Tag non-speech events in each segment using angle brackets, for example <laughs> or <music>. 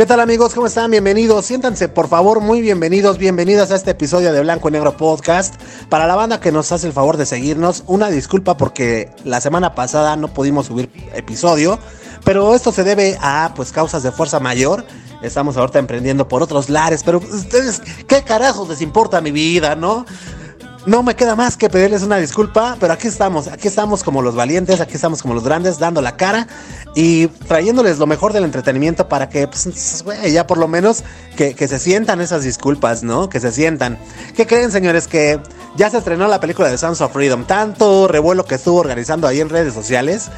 ¿Qué tal amigos? ¿Cómo están? Bienvenidos. Siéntanse, por favor, muy bienvenidos, bienvenidas a este episodio de Blanco y Negro Podcast. Para la banda que nos hace el favor de seguirnos, una disculpa porque la semana pasada no pudimos subir episodio, pero esto se debe a pues causas de fuerza mayor. Estamos ahorita emprendiendo por otros lares, pero ustedes, ¿qué carajos les importa mi vida, no? No me queda más que pedirles una disculpa, pero aquí estamos, aquí estamos como los valientes, aquí estamos como los grandes, dando la cara y trayéndoles lo mejor del entretenimiento para que, pues, ya por lo menos que, se sientan esas disculpas, ¿no? Que se sientan. ¿Qué creen, señores? Que ya se estrenó la película de Sons of Freedom. Tanto revuelo que estuvo organizando ahí en redes sociales.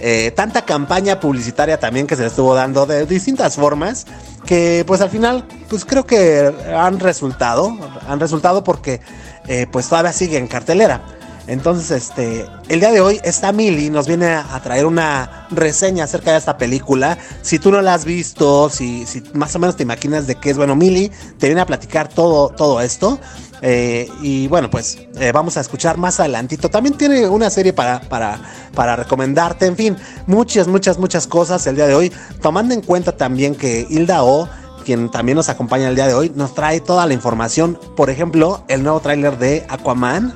Eh, tanta campaña publicitaria también que se estuvo dando de distintas formas que pues al final pues creo que han resultado han resultado porque eh, pues todavía sigue en cartelera. Entonces, este, el día de hoy está Mili, nos viene a, traer una reseña acerca de esta película. Si tú no la has visto, si, si más o menos te imaginas de qué es, bueno, Mili te viene a platicar todo, todo esto. Eh, y bueno, pues eh, vamos a escuchar más adelantito. También tiene una serie para, para, para recomendarte, en fin, muchas, muchas, muchas cosas el día de hoy. Tomando en cuenta también que Hilda O quien también nos acompaña el día de hoy, nos trae toda la información. Por ejemplo, el nuevo tráiler de Aquaman.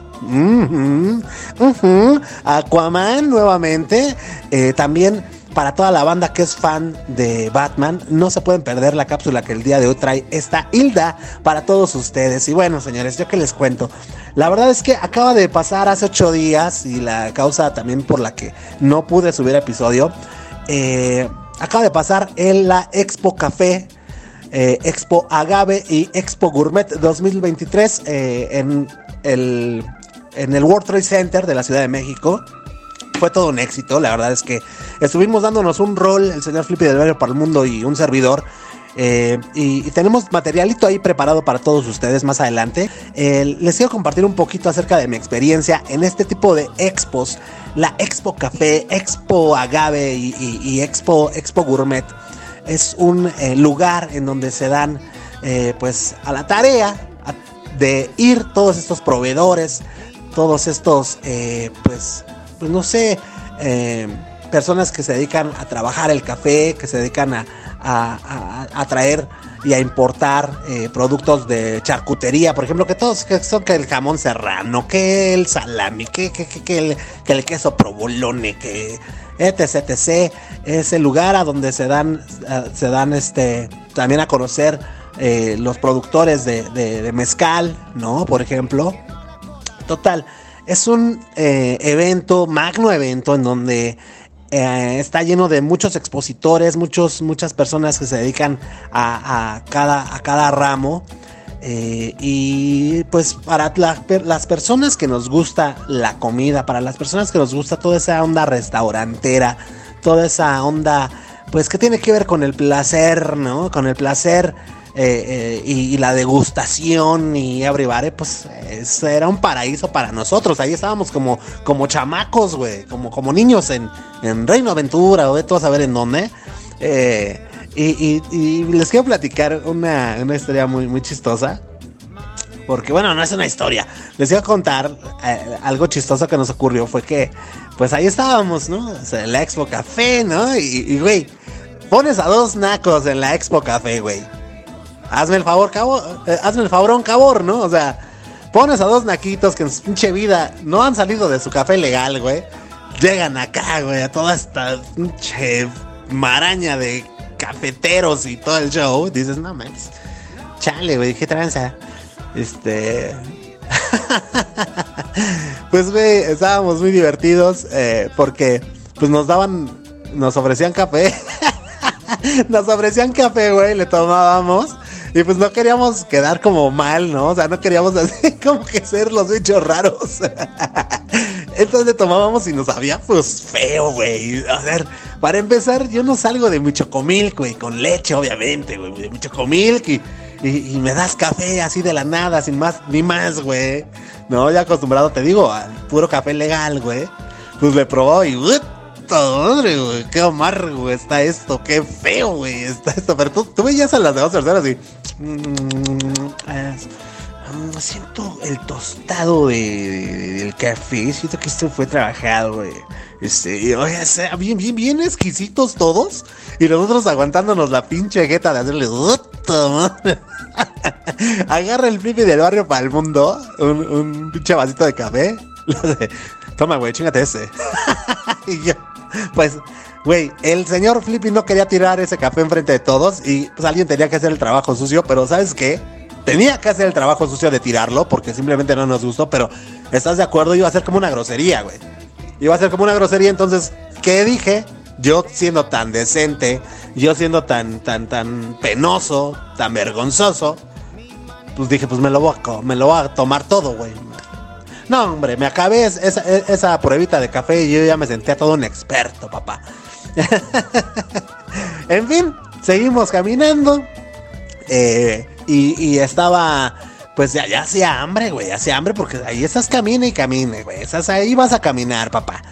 Aquaman nuevamente. Eh, también para toda la banda que es fan de Batman, no se pueden perder la cápsula que el día de hoy trae esta Hilda para todos ustedes. Y bueno, señores, yo que les cuento. La verdad es que acaba de pasar hace ocho días y la causa también por la que no pude subir episodio. Eh, acaba de pasar en la Expo Café eh, Expo Agave y Expo Gourmet 2023 eh, en, el, en el World Trade Center de la Ciudad de México. Fue todo un éxito, la verdad es que estuvimos dándonos un rol, el señor Flippy del Barrio para el Mundo y un servidor. Eh, y, tenemos materialito ahí preparado para todos ustedes más adelante. les quiero compartir un poquito acerca de mi experiencia en este tipo de expos, la Expo Café, Expo Agave y, Expo, Expo Gourmet es un eh, lugar en donde se dan eh, pues a la tarea de ir todos estos proveedores, todos estos eh, pues, pues no sé, personas que se dedican a trabajar el café, que se dedican a, a, traer y a importar productos de charcutería, por ejemplo, que todos que son que el jamón serrano, que el salami, que, que, que, el, que el queso provolone, que etc, etc. Es el lugar a donde se dan, eh, se dan este, también a conocer eh, los productores de, mezcal, ¿no? Por ejemplo. Total, es un eh, evento, magno evento, en donde está lleno de muchos expositores, muchos, muchas personas que se dedican a, cada, a cada ramo. Eh, y pues para las personas que nos gusta la comida, para las personas que nos gusta toda esa onda restaurantera, toda esa onda, pues que tiene que ver con el placer, ¿no? Con el placer eh, eh, y, la degustación y abrivare, pues era un paraíso para nosotros. Ahí estábamos como, como chamacos, güey, como, como niños en, en Reino Aventura o de todo saber en dónde. Eh, y, les quiero platicar una, historia muy, muy chistosa. Porque bueno, no es una historia. Les iba a contar eh, algo chistoso que nos ocurrió. Fue que, pues ahí estábamos, ¿no? en la Expo Café, ¿no? Y, güey, pones a dos nacos en la Expo Café, güey. Hazme el favor, cabo, eh, hazme el favorón, cabor, ¿no? O sea, pones a dos naquitos que en su pinche vida no han salido de su café legal, güey. Llegan acá, güey, a toda esta pinche maraña de cafeteros y todo el show, dices, no mames, chale, güey, qué tranza. Este. <laughs> pues, güey, estábamos muy divertidos eh, porque, pues, nos daban, nos ofrecían café. <laughs> nos ofrecían café, güey, le tomábamos. Y pues no queríamos quedar como mal, ¿no? O sea, no queríamos <laughs> así como que ser los bichos raros. Entonces le tomábamos y nos sabía pues feo, güey. A ver, para empezar, yo no salgo de mi chocomilk, güey, con leche, obviamente, güey, de mi chocomilk y, y, me das café así de la nada, sin más, ni más, güey. No, ya acostumbrado, te digo, al puro café legal, güey. Pues le probó y, madre, güey, qué amargo está esto, qué feo, güey, está esto. Pero tú, tú veías a las demás personas y... Siento el tostado de, del café. Siento que esto fue trabajado, güey. Este, oye, bien, bien, bien exquisitos todos. Y nosotros aguantándonos la pinche jeta de hacerle. <laughs> Agarra el pipi del barrio para el mundo. Un, un pinche vasito de café. <laughs> Toma, güey, chingate ese. <laughs> y yo, pues, güey, el señor Flippy no quería tirar ese café enfrente de todos y pues alguien tenía que hacer el trabajo sucio, pero ¿sabes qué? Tenía que hacer el trabajo sucio de tirarlo porque simplemente no nos gustó, pero ¿estás de acuerdo? Iba a ser como una grosería, güey. Iba a ser como una grosería, entonces, ¿qué dije? Yo siendo tan decente, yo siendo tan, tan, tan penoso, tan vergonzoso, pues dije, pues me lo voy a, me lo voy a tomar todo, güey. No, hombre, me acabé esa, esa pruebita de café y yo ya me sentía todo un experto, papá. <laughs> en fin, seguimos caminando. Eh, y, estaba, pues ya, ya hacía hambre, güey, hacía hambre porque ahí estás camina y camine, güey. Estás ahí vas a caminar, papá.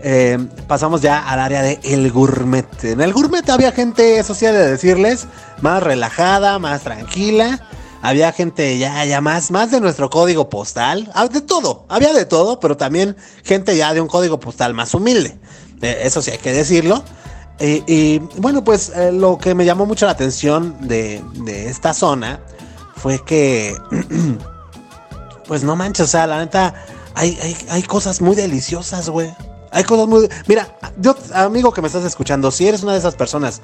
Eh, pasamos ya al área de el gourmet. En el gourmet había gente, eso sí de decirles, más relajada, más tranquila. Había gente ya, ya más, más de nuestro código postal. Ah, de todo, había de todo, pero también gente ya de un código postal más humilde. Eh, eso sí hay que decirlo. Y bueno, pues eh, lo que me llamó mucho la atención de, esta zona fue que, <clears throat> pues no manches, o sea, la neta, hay, hay, cosas muy deliciosas, güey. Hay cosas muy... Mira, yo, amigo que me estás escuchando, si eres una de esas personas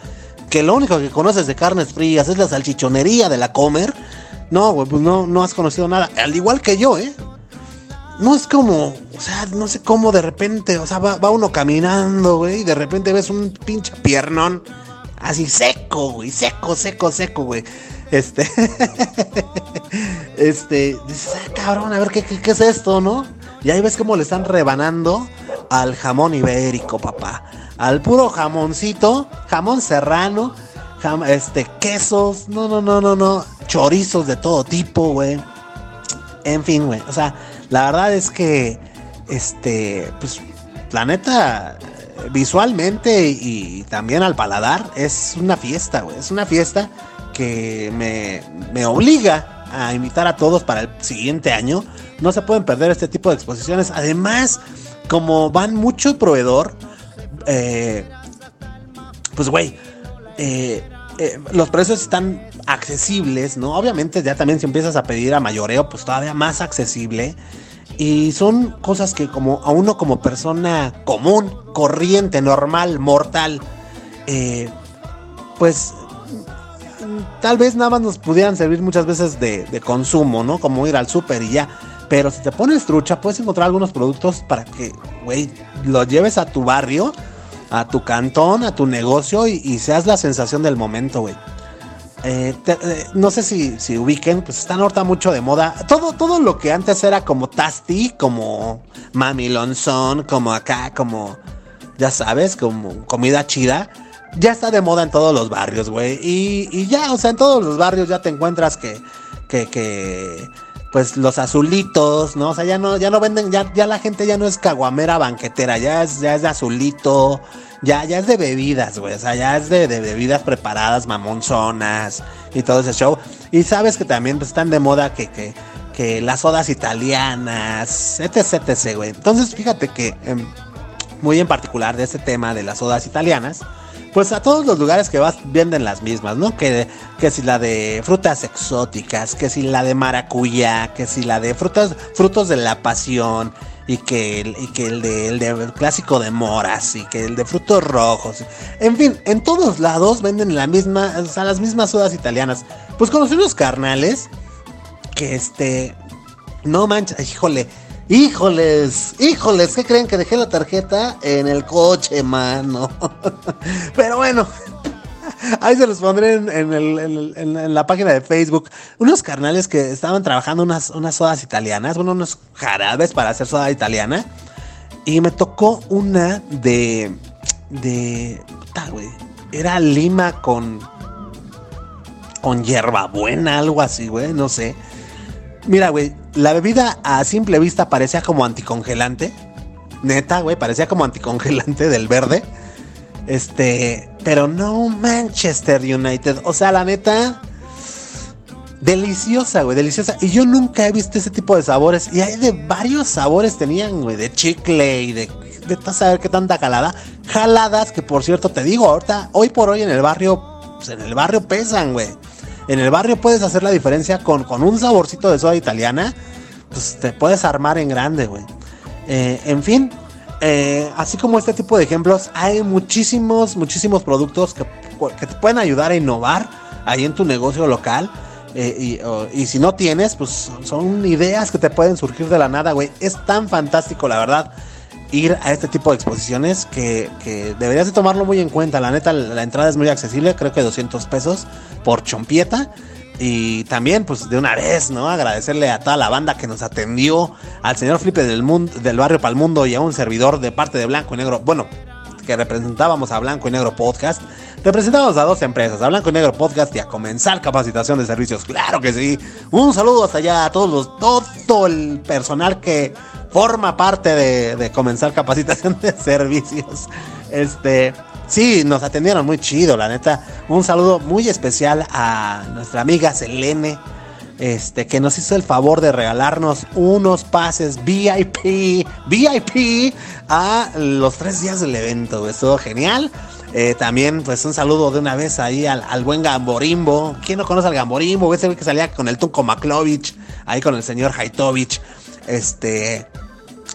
que lo único que conoces de carnes frías es la salchichonería de la comer, no, güey, pues no, no has conocido nada. Al igual que yo, ¿eh? No es como, o sea, no sé cómo de repente, o sea, va, uno caminando, güey, y de repente ves un pinche piernón así seco, güey, seco, seco, seco, güey. Este, <laughs> este, dices, ah, cabrón, a ver ¿qué, qué, es esto, ¿no? Y ahí ves cómo le están rebanando al jamón ibérico, papá. Al puro jamoncito, jamón serrano, este, quesos, no, no, no, no, no, chorizos de todo tipo, güey. En fin, güey, o sea, la verdad es que, este, pues, la neta, visualmente y también al paladar, es una fiesta, güey. Es una fiesta que me, me obliga a invitar a todos para el siguiente año. No se pueden perder este tipo de exposiciones. Además, como van mucho proveedor, eh, pues, güey, eh, eh, los precios están accesibles, ¿no? Obviamente ya también si empiezas a pedir a mayoreo, pues todavía más accesible. Y son cosas que como a uno como persona común, corriente, normal, mortal, eh, pues tal vez nada más nos pudieran servir muchas veces de, consumo, ¿no? Como ir al súper y ya. Pero si te pones trucha, puedes encontrar algunos productos para que, güey, los lleves a tu barrio, a tu cantón, a tu negocio y, y seas la sensación del momento, güey. Eh, eh, no sé si, si, ubiquen, pues están ahorita mucho de moda. Todo, todo lo que antes era como Tasty, como Mami Lonzón, como acá, como, ya sabes, como comida chida, ya está de moda en todos los barrios, güey. Y, y, ya, o sea, en todos los barrios ya te encuentras que, que, que, pues los azulitos, ¿no? O sea, ya no, ya no venden, ya, ya la gente ya no es caguamera banquetera, ya es, ya es de azulito ya, ya es de bebidas, güey. O sea, ya es de, bebidas preparadas, mamonzonas y todo ese show. Y sabes que también pues, están de moda que, que, que las sodas italianas, etc, etc, güey. Entonces, fíjate que em, muy en particular de este tema de las sodas italianas, pues a todos los lugares que vas venden las mismas, ¿no? Que, que si la de frutas exóticas, que si la de maracuyá, que si la de frutas, frutos de la pasión, y que, y que el, de, el, de, clásico de moras y que el de frutos rojos. En fin, en todos lados venden la misma, o sea, las mismas sodas italianas. Pues conocí unos carnales que este, no manches, híjole, híjoles, híjoles, ¿qué creen que dejé la tarjeta en el coche, mano? <laughs> Pero bueno, Ahí se los pondré en, la página de Facebook. Unos carnales que estaban trabajando unas, unas sodas italianas, bueno, unos jarabes para hacer soda italiana. Y me tocó una de. de. Puta, güey. Era lima con. con hierbabuena, algo así, güey, no sé. Mira, güey, la bebida a simple vista parecía como anticongelante. Neta, güey, parecía como anticongelante del verde. Este, pero no Manchester United. O sea, la neta, Deliciosa, güey, deliciosa. Y yo nunca he visto ese tipo de sabores. Y hay de varios sabores tenían, güey, de chicle y de, de saber qué tanta jalada. Jaladas que, por cierto, te digo, ahorita, hoy por hoy en el barrio, pues en el barrio pesan, güey. En el barrio puedes hacer la diferencia con, con un saborcito de soda italiana. Pues te puedes armar en grande, güey. Eh, en fin, eh, así como este tipo de ejemplos, hay muchísimos, muchísimos productos que, que te pueden ayudar a innovar ahí en tu negocio local. Eh, y, si no tienes, pues son ideas que te pueden surgir de la nada, güey. Es tan fantástico, la verdad, ir a este tipo de exposiciones que, deberías de tomarlo muy en cuenta. La neta, la entrada es muy accesible, creo que 200 pesos por chompieta. Y también, pues de una vez, ¿no? Agradecerle a toda la banda que nos atendió, al señor Flipe del, mundo, del Barrio Palmundo y a un servidor de parte de Blanco y Negro. Bueno, que representábamos a Blanco y Negro Podcast. Representamos a dos empresas, a Blanco y Negro Podcast y a Comenzar Capacitación de Servicios. Claro que sí. Un saludo hasta allá a todos los, todo el personal que forma parte de, de Comenzar Capacitación de Servicios. Este, sí, nos atendieron muy chido, la neta. Un saludo muy especial a nuestra amiga Selene este, que nos hizo el favor de regalarnos unos pases VIP, VIP a los tres días del evento. Estuvo genial. Eh, también, pues un saludo de una vez ahí al, buen Gamborimbo. ¿Quién no conoce al Gamborimbo? Ese que salía con el Tunco Maklovich, ahí con el señor Haitovich. Este.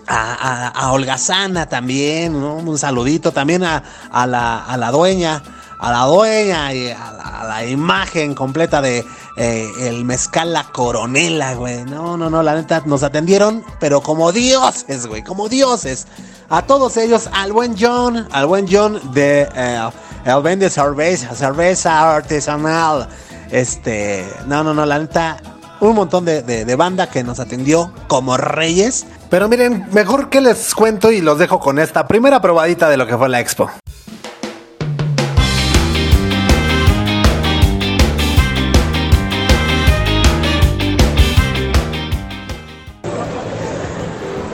A, a, Holgazana también, un saludito también a, la, a la dueña a la dueña y a la, imagen completa de eh, el mezcal La Coronela, güey. No, no, no, la neta nos atendieron, pero como dioses, güey, como dioses. A todos ellos, al buen John, al buen John de eh, El Vende Cerveza, Cerveza Artesanal. Este, no, no, no, la neta, un montón de, de, banda que nos atendió como reyes. Pero miren, mejor que les cuento y los dejo con esta primera probadita de lo que fue la expo.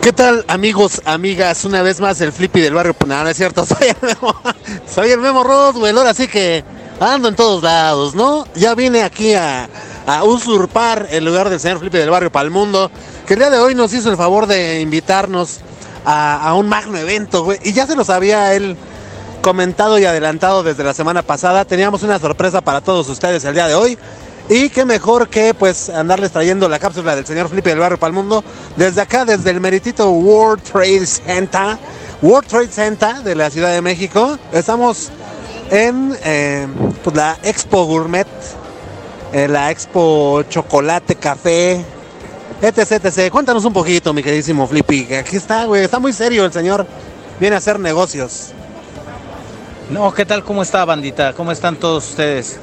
¿Qué tal amigos, amigas? Una vez más el Flippy del barrio. No, no es cierto, <laughs> soy el Memo, soy el Memo Roswell, ahora sí que ando en todos lados, ¿no? Ya vine aquí a, usurpar el lugar del señor Flippy del barrio para el mundo, que el día de hoy nos hizo el favor de invitarnos a, a un magno evento, güey. Y ya se los había él comentado y adelantado desde la semana pasada. Teníamos una sorpresa para todos ustedes el día de hoy. Y qué mejor que pues andarles trayendo la cápsula del señor Felipe del Barrio para el Mundo desde acá, desde el meritito World Trade Center, World Trade Center de la Ciudad de México. Estamos en eh, pues, la Expo Gourmet, en la Expo Chocolate Café, etc, etc. Cuéntanos un poquito, mi queridísimo Flippy. Aquí está, güey, está muy serio el señor. Viene a hacer negocios. No, ¿qué tal? ¿Cómo está, bandita? ¿Cómo están todos ustedes?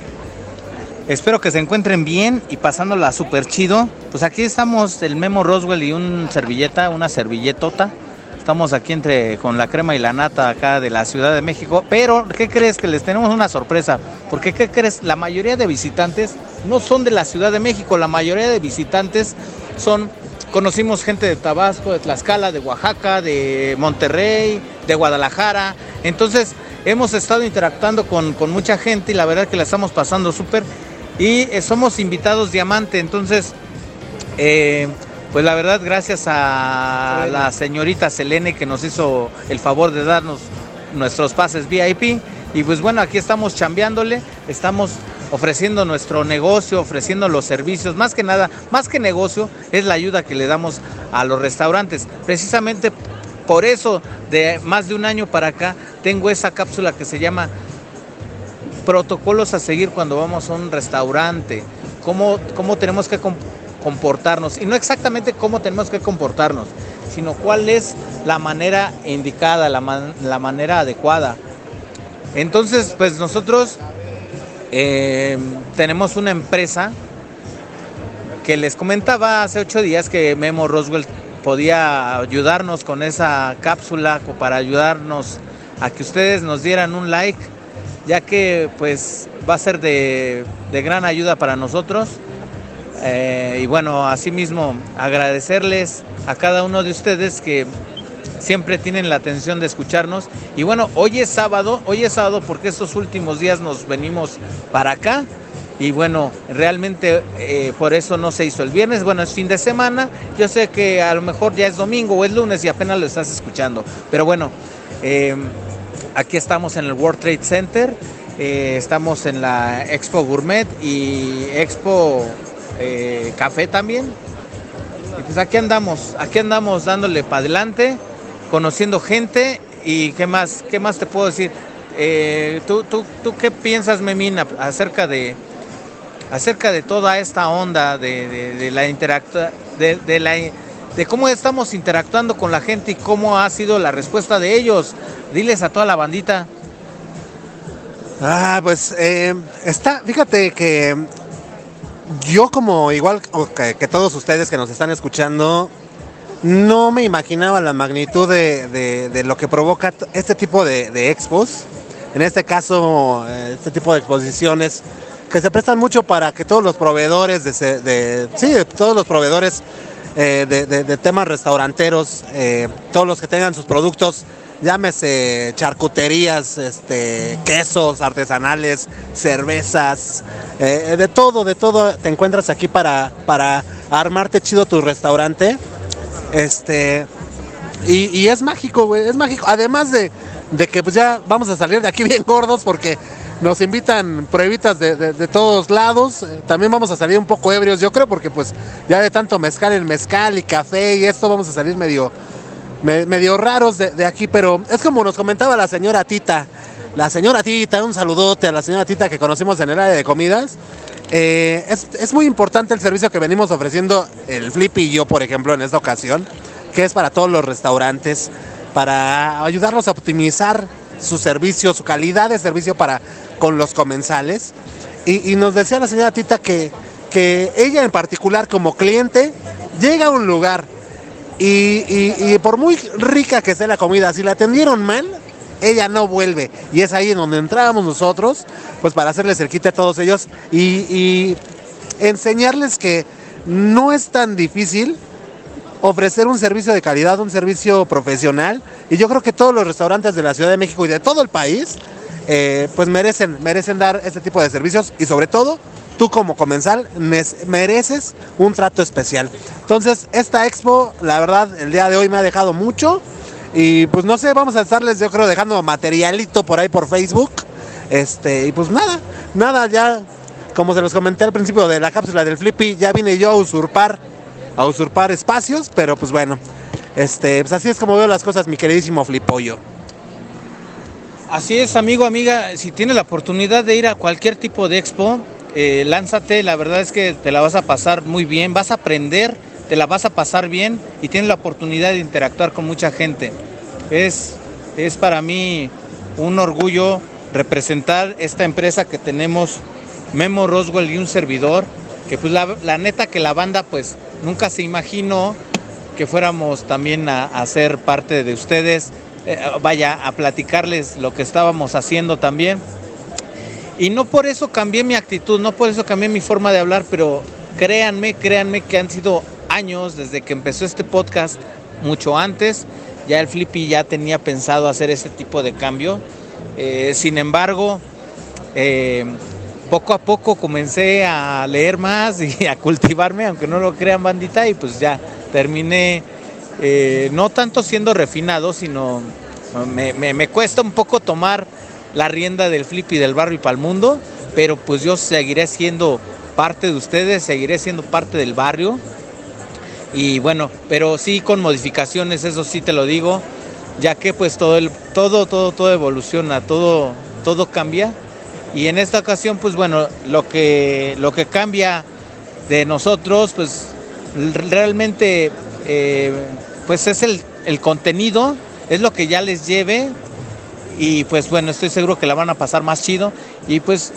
Espero que se encuentren bien y pasándola súper chido. Pues aquí estamos el Memo Roswell y un servilleta, una servilletota. Estamos aquí entre con la crema y la nata acá de la Ciudad de México. Pero, ¿qué crees? Que les tenemos una sorpresa. Porque, ¿qué crees? La mayoría de visitantes no son de la Ciudad de México. La mayoría de visitantes son, conocimos gente de Tabasco, de Tlaxcala, de Oaxaca, de Monterrey, de Guadalajara. Entonces, hemos estado interactuando con, con mucha gente y la verdad que la estamos pasando súper y eh, somos invitados diamante, entonces, eh, pues la verdad, gracias a la señorita Selene que nos hizo el favor de darnos nuestros pases VIP. Y pues bueno, aquí estamos chambeándole, estamos ofreciendo nuestro negocio, ofreciendo los servicios, más que nada, más que negocio, es la ayuda que le damos a los restaurantes. Precisamente por eso, de más de un año para acá, tengo esa cápsula que se llama protocolos a seguir cuando vamos a un restaurante, cómo, cómo tenemos que comportarnos, y no exactamente cómo tenemos que comportarnos, sino cuál es la manera indicada, la, la manera adecuada. Entonces, pues nosotros eh, tenemos una empresa que les comentaba hace ocho días que Memo Roswell podía ayudarnos con esa cápsula para ayudarnos a que ustedes nos dieran un like ya que pues va a ser de, gran ayuda para nosotros. Eh, y bueno, asimismo agradecerles a cada uno de ustedes que siempre tienen la atención de escucharnos. Y bueno, hoy es sábado, hoy es sábado porque estos últimos días nos venimos para acá. y bueno, realmente eh, por eso no se hizo el viernes. Bueno, es fin de semana. Yo sé que a lo mejor ya es domingo o es lunes y apenas lo estás escuchando. Pero bueno, eh, aquí estamos en el World Trade Center. Eh, estamos en la Expo Gourmet y Expo Café también. Y pues aquí andamos, aquí andamos dándole para adelante, conociendo gente y qué más, qué más te puedo decir. ¿tú, tú, ¿Tú qué piensas, Memina, acerca de, acerca de toda esta onda de, la interacta, de, la, de cómo estamos interactuando con la gente y cómo ha sido la respuesta de ellos. Diles a toda la bandita. Ah, pues eh, está, fíjate que yo como igual que, todos ustedes que nos están escuchando, no me imaginaba la magnitud de, lo que provoca este tipo de, expos. En este caso, eh, este tipo de exposiciones que se prestan mucho para que todos los proveedores de, sí, todos los proveedores eh, de, temas restauranteros, eh, todos los que tengan sus productos, llámese charcuterías, este, quesos artesanales, cervezas, eh, de todo, de todo te encuentras aquí para, para armarte chido tu restaurante. Este, y, es mágico, güey, es mágico. Además de, de que pues ya vamos a salir de aquí <laughs> bien gordos porque nos invitan pruebitas de, todos lados. Eh, también vamos a salir un poco ebrios, yo creo, porque pues ya de tanto mezcal, el mezcal y café y esto vamos a salir medio, medio raros de, aquí. Pero es como nos comentaba la señora Tita. La señora Tita, un saludote a la señora Tita que conocimos en el área de comidas. Eh, es, es, muy importante el servicio que venimos ofreciendo el Flip y yo, por ejemplo, en esta ocasión, que es para todos los restaurantes, para ayudarlos a optimizar su servicio, su calidad de servicio para con los comensales. Y, nos decía la señora Tita que, que ella en particular como cliente llega a un lugar y, por muy rica que sea la comida, si la atendieron mal, ella no vuelve. Y es ahí en donde entrábamos nosotros, pues para hacerles el quite a todos ellos y, y enseñarles que no es tan difícil ofrecer un servicio de calidad, un servicio profesional. Y yo creo que todos los restaurantes de la Ciudad de México y de todo el país eh, pues merecen, merecen dar este tipo de servicios y sobre todo tú como comensal mereces un trato especial. Entonces, esta expo, la verdad, el día de hoy me ha dejado mucho. Y pues no sé, vamos a estarles, yo creo, dejando materialito por ahí por Facebook. Este, y pues nada, nada, ya, como se los comenté al principio de la cápsula del Flippy, ya vine yo a usurpar, a usurpar espacios, pero pues bueno, este, pues así es como veo las cosas, mi queridísimo Flipollo. Así es, amigo, amiga, si tienes la oportunidad de ir a cualquier tipo de expo, eh, lánzate, la verdad es que te la vas a pasar muy bien, vas a aprender, te la vas a pasar bien y tienes la oportunidad de interactuar con mucha gente. Es, es para mí un orgullo representar esta empresa que tenemos, Memo Roswell y un servidor, que pues la, neta que la banda pues nunca se imaginó que fuéramos también a, a ser parte de ustedes eh, vaya, a platicarles lo que estábamos haciendo también. Y no por eso cambié mi actitud, no por eso cambié mi forma de hablar, pero créanme, créanme que han sido años desde que empezó este podcast, mucho antes. Ya el Flippy ya tenía pensado hacer este tipo de cambio. Eh, sin embargo, eh, poco a poco comencé a leer más y <laughs> a cultivarme, aunque no lo crean bandita, y pues ya terminé eh, no tanto siendo refinado, sino me, cuesta un poco tomar la rienda del flip y del barrio y para el mundo, pero pues yo seguiré siendo parte de ustedes, seguiré siendo parte del barrio. Y bueno, pero sí con modificaciones, eso sí te lo digo, ya que pues todo el, todo, todo, todo evoluciona, todo, todo cambia. Y en esta ocasión, pues bueno, lo que, lo que cambia de nosotros, pues realmente eh, pues es el, contenido, es lo que ya les lleve y pues bueno, estoy seguro que la van a pasar más chido. Y pues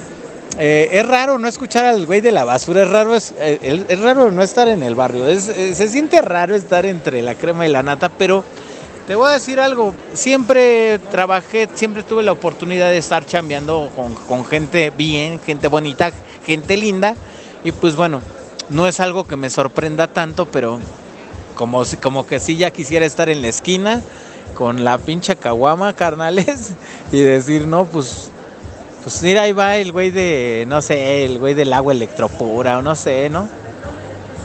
eh, es raro no escuchar al güey de la basura, es raro, es, eh, es raro no estar en el barrio, se siente raro estar entre la crema y la nata, pero te voy a decir algo, siempre trabajé, siempre tuve la oportunidad de estar chambeando con, con gente bien, gente bonita, gente linda y pues bueno, no es algo que me sorprenda tanto, pero como, como que sí ya quisiera estar en la esquina con la pinche caguama, carnales, <laughs> y decir, no, pues, Pues mira, ahí va el güey de, no sé, el güey del agua electropura o no sé, ¿no?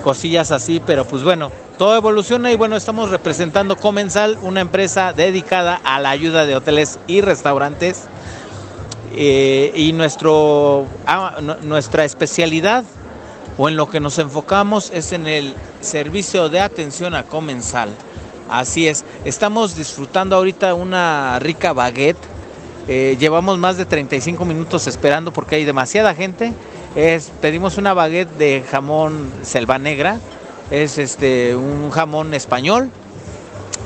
Cosillas así, pero pues bueno, todo evoluciona y bueno, estamos representando Comensal, una empresa dedicada a la ayuda de hoteles y restaurantes. Eh, y nuestro, ah, nuestra especialidad o en lo que nos enfocamos es en el servicio de atención a comensal. Así es, estamos disfrutando ahorita una rica baguette. Eh, llevamos más de 35 minutos esperando porque hay demasiada gente. Pedimos una baguette de jamón selva negra es este un jamón español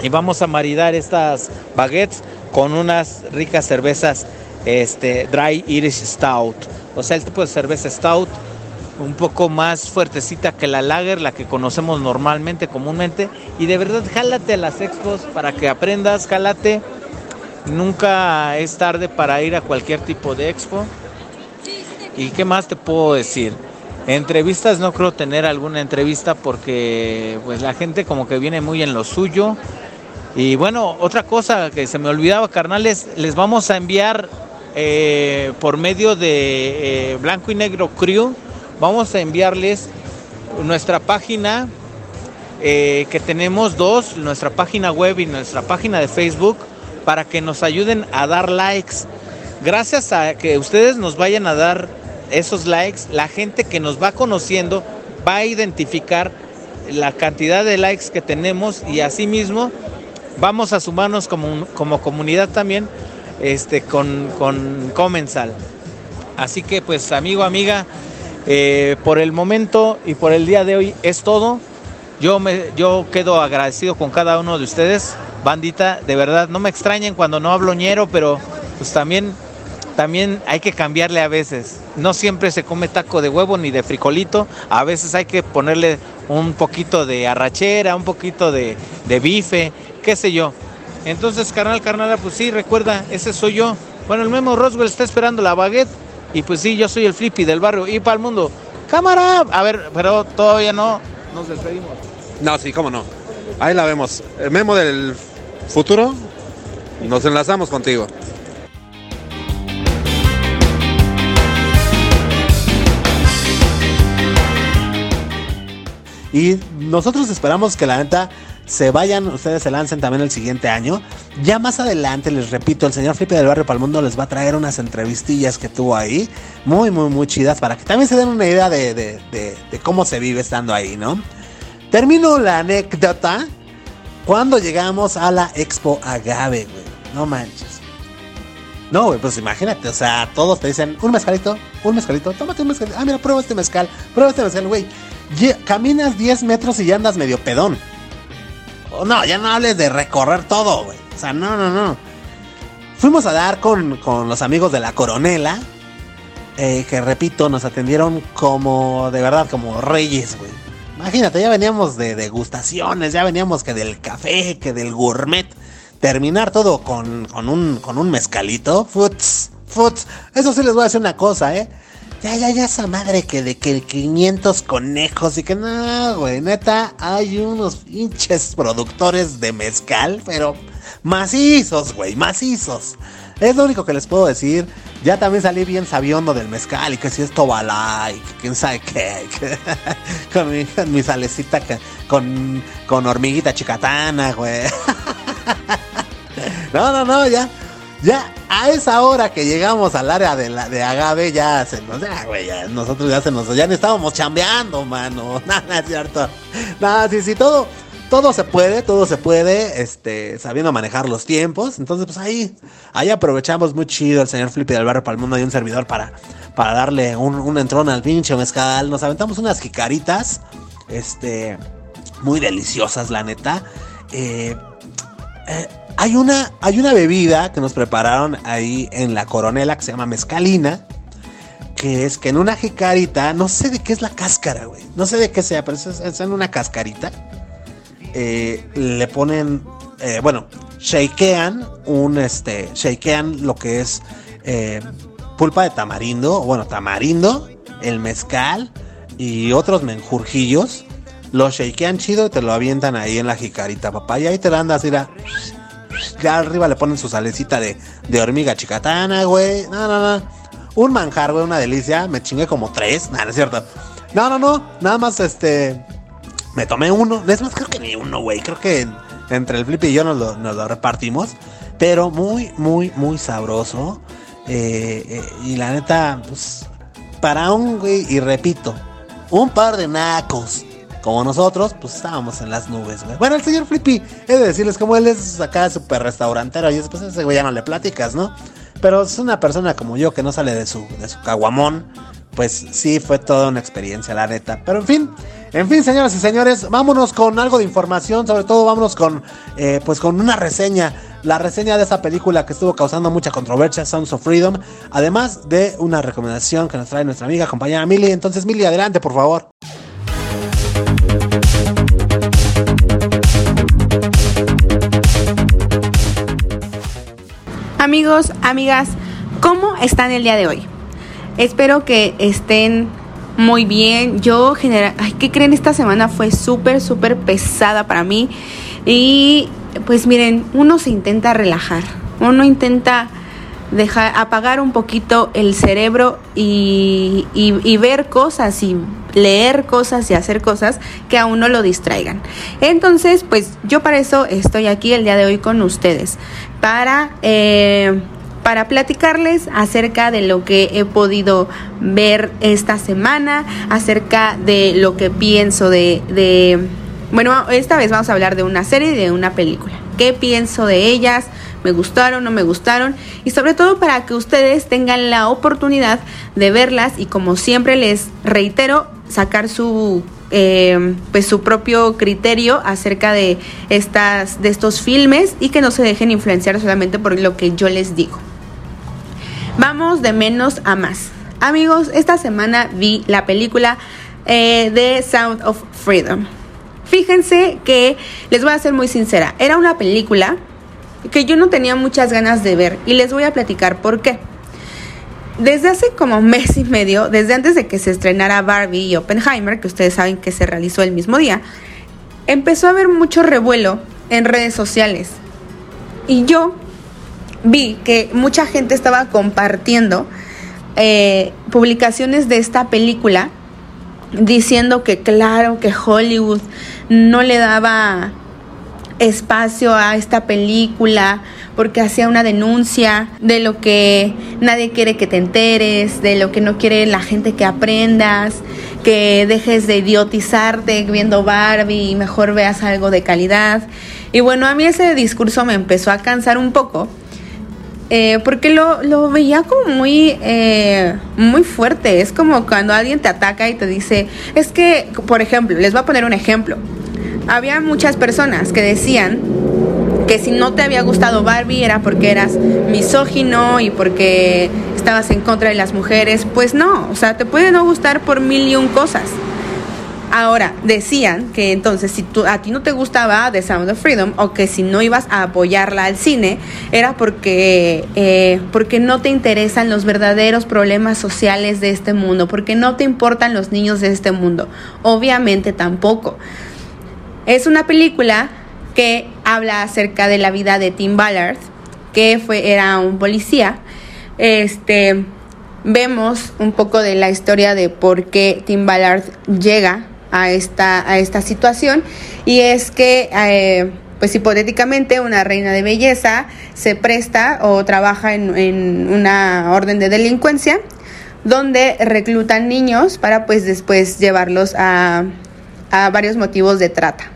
y vamos a maridar estas baguettes con unas ricas cervezas este dry Irish Stout, o sea, el tipo de cerveza stout un poco más fuertecita que la lager, la que conocemos normalmente, comúnmente. Y de verdad, jálate a las expos para que aprendas, jálate. Nunca es tarde para ir a cualquier tipo de expo. ¿Y qué más te puedo decir? Entrevistas no creo tener alguna entrevista porque pues la gente como que viene muy en lo suyo. Y bueno, otra cosa que se me olvidaba, carnales, les vamos a enviar eh, por medio de eh, Blanco y Negro Crew, vamos a enviarles nuestra página eh, que tenemos dos, nuestra página web y nuestra página de Facebook, para que nos ayuden a dar likes. Gracias a que ustedes nos vayan a dar esos likes, la gente que nos va conociendo va a identificar la cantidad de likes que tenemos y asimismo vamos a sumarnos como, como comunidad también este, con, con Comensal. Así que pues amigo, amiga, eh, por el momento y por el día de hoy es todo. Yo, me, yo quedo agradecido con cada uno de ustedes, bandita, de verdad, no me extrañen cuando no hablo ñero, pero pues también también hay que cambiarle a veces. No siempre se come taco de huevo ni de frijolito, a veces hay que ponerle un poquito de arrachera, un poquito de, bife, qué sé yo. Entonces, carnal, carnal, pues sí, recuerda, ese soy yo. Bueno, el Memo Roswell está esperando la baguette y pues sí, yo soy el flippy del barrio y para el mundo. Cámara, a ver, pero todavía no nos despedimos. No, sí, cómo no. Ahí la vemos. El Memo del futuro, nos enlazamos contigo. Y nosotros esperamos que la neta se vayan, ustedes se lancen también el siguiente año. Ya más adelante, les repito, el señor Felipe del Barrio Palmundo les va a traer unas entrevistillas que tuvo ahí, muy, muy, muy chidas, para que también se den una idea de, cómo se vive estando ahí, ¿no? Termino la anécdota cuando llegamos a la Expo Agave, güey. No manches. No, güey, pues imagínate, o sea, todos te dicen, un mezcalito, un mezcalito, tómate un mezcalito. Ah, mira, prueba este mezcal, prueba este mezcal, güey caminas 10 metros y ya andas medio pedón. No, ya no hables de recorrer todo, güey. O sea, no, no, no. Fuimos a dar con, los amigos de la Coronela. Eh, que repito, nos atendieron como, de verdad, como reyes, güey. Imagínate, ya veníamos de degustaciones, ya veníamos que del café, que del gourmet. Terminar todo con, con, un, con un mezcalito. Futs, futs. Eso sí les voy a decir una cosa, ¿eh? Ya, ya, ya, esa madre que de que 500 conejos y que no, güey, neta, hay unos pinches productores de mezcal, pero macizos, güey, macizos. Es lo único que les puedo decir. Ya también salí bien sabiondo del mezcal y que si esto bala y que quién sabe qué. <laughs> con, mi, salecita con, con hormiguita chicatana, güey. <laughs> no, no, no, ya. Ya a esa hora que llegamos al área de, la, de Agave, ya se nos, ya, güey, ya, nosotros ya se nos, ya ni estábamos chambeando, mano. <laughs> Nada, es cierto. Nada, sí, sí, todo, todo se puede, todo se puede, este, sabiendo manejar los tiempos. Entonces, pues ahí, ahí aprovechamos muy chido el señor Flippy del barrio para el mundo y un servidor para, para darle un, un entrón al pinche mezcal. Nos aventamos unas jicaritas, este, muy deliciosas, la neta. eh, eh hay una, hay una bebida que nos prepararon ahí en la coronela que se llama mezcalina. Que es que en una jicarita, no sé de qué es la cáscara, güey. No sé de qué sea, pero es, en una cascarita. Eh, le ponen, eh, bueno, shakean un, este, shakean lo que es eh, pulpa de tamarindo, bueno, tamarindo, el mezcal y otros menjurjillos. Lo shakean chido y te lo avientan ahí en la jicarita, papá. Y ahí te la andas, mira ya arriba le ponen su salecita de, hormiga chicatana, güey. No, no, no. un manjar, güey, una delicia. Me chingué como tres. <laughs> Nada, no es cierto. No, no, no. Nada más este. Me tomé uno. Es más, creo que ni uno, güey. Creo que entre el Flippy y yo nos lo, repartimos. Pero muy, muy, muy sabroso. Eh, eh, y la neta, pues. Para un güey, y repito, un par de nacos como nosotros, pues estábamos en las nubes, güey. Bueno, el señor Flippy, he de decirles, como él es acá súper restaurantero, y después ese güey ya no le platicas, ¿no? Pero es una persona como yo que no sale de su, de su caguamón, pues sí fue toda una experiencia, la neta. Pero en fin, en fin, señoras y señores, vámonos con algo de información, sobre todo vámonos con, eh, pues con una reseña, la reseña de esa película que estuvo causando mucha controversia, Sounds of Freedom, además de una recomendación que nos trae nuestra amiga, compañera Milly. Entonces, Milly, adelante, por favor. Amigos, amigas, ¿cómo están el día de hoy? Espero que estén muy bien. Yo general, ¿qué creen? Esta semana fue súper, súper pesada para mí. Y pues miren, uno se intenta relajar, uno intenta dejar, apagar un poquito el cerebro y, y, ver cosas y leer cosas y hacer cosas que a uno lo distraigan. Entonces, pues yo para eso estoy aquí el día de hoy con ustedes para, eh, para platicarles acerca de lo que he podido ver esta semana, acerca de lo que pienso de, de bueno, esta vez vamos a hablar de una serie y de una película. ¿Qué pienso de ellas? ¿Me gustaron? ¿No me gustaron? Y sobre todo para que ustedes tengan la oportunidad de verlas y como siempre les reitero, sacar su eh, pues su propio criterio acerca de estas de estos filmes y que no se dejen influenciar solamente por lo que yo les digo. Vamos de menos a más. Amigos, esta semana vi la película eh, de Sound of Freedom. Fíjense que les voy a ser muy sincera, era una película que yo no tenía muchas ganas de ver y les voy a platicar por qué. Desde hace como <laughs> mes y medio, desde antes de que se estrenara Barbie y Oppenheimer, que ustedes saben que se realizó el mismo día, empezó a haber mucho revuelo en redes sociales. Y yo vi que mucha gente estaba compartiendo eh, publicaciones de esta película diciendo que claro que Hollywood no le daba espacio a esta película porque hacía una denuncia de lo que nadie quiere que te enteres, de lo que no quiere la gente que aprendas, que dejes de idiotizarte viendo Barbie y mejor veas algo de calidad. Y bueno, a mí ese discurso me empezó a cansar un poco. Eh, porque lo, veía como muy, eh, muy fuerte. Es como cuando alguien te ataca y te dice, es que, por ejemplo, les voy a poner un ejemplo. Había muchas personas que decían que si no te había gustado Barbie era porque eras misógino y porque estabas en contra de las mujeres. Pues no, o sea, te puede no gustar por mil y un cosas. Ahora, decían que entonces si tú, a ti no te gustaba The Sound of Freedom o que si no ibas a apoyarla al cine era porque, eh, porque no te interesan los verdaderos problemas sociales de este mundo, porque no te importan los niños de este mundo. Obviamente tampoco. Es una película que habla acerca de la vida de Tim Ballard, que fue, era un policía. Este, vemos un poco de la historia de por qué Tim Ballard llega a esta, a esta situación. Y es que eh, pues hipotéticamente una reina de belleza se presta o trabaja en, en, una orden de delincuencia donde reclutan niños para pues después llevarlos a, a varios motivos de trata.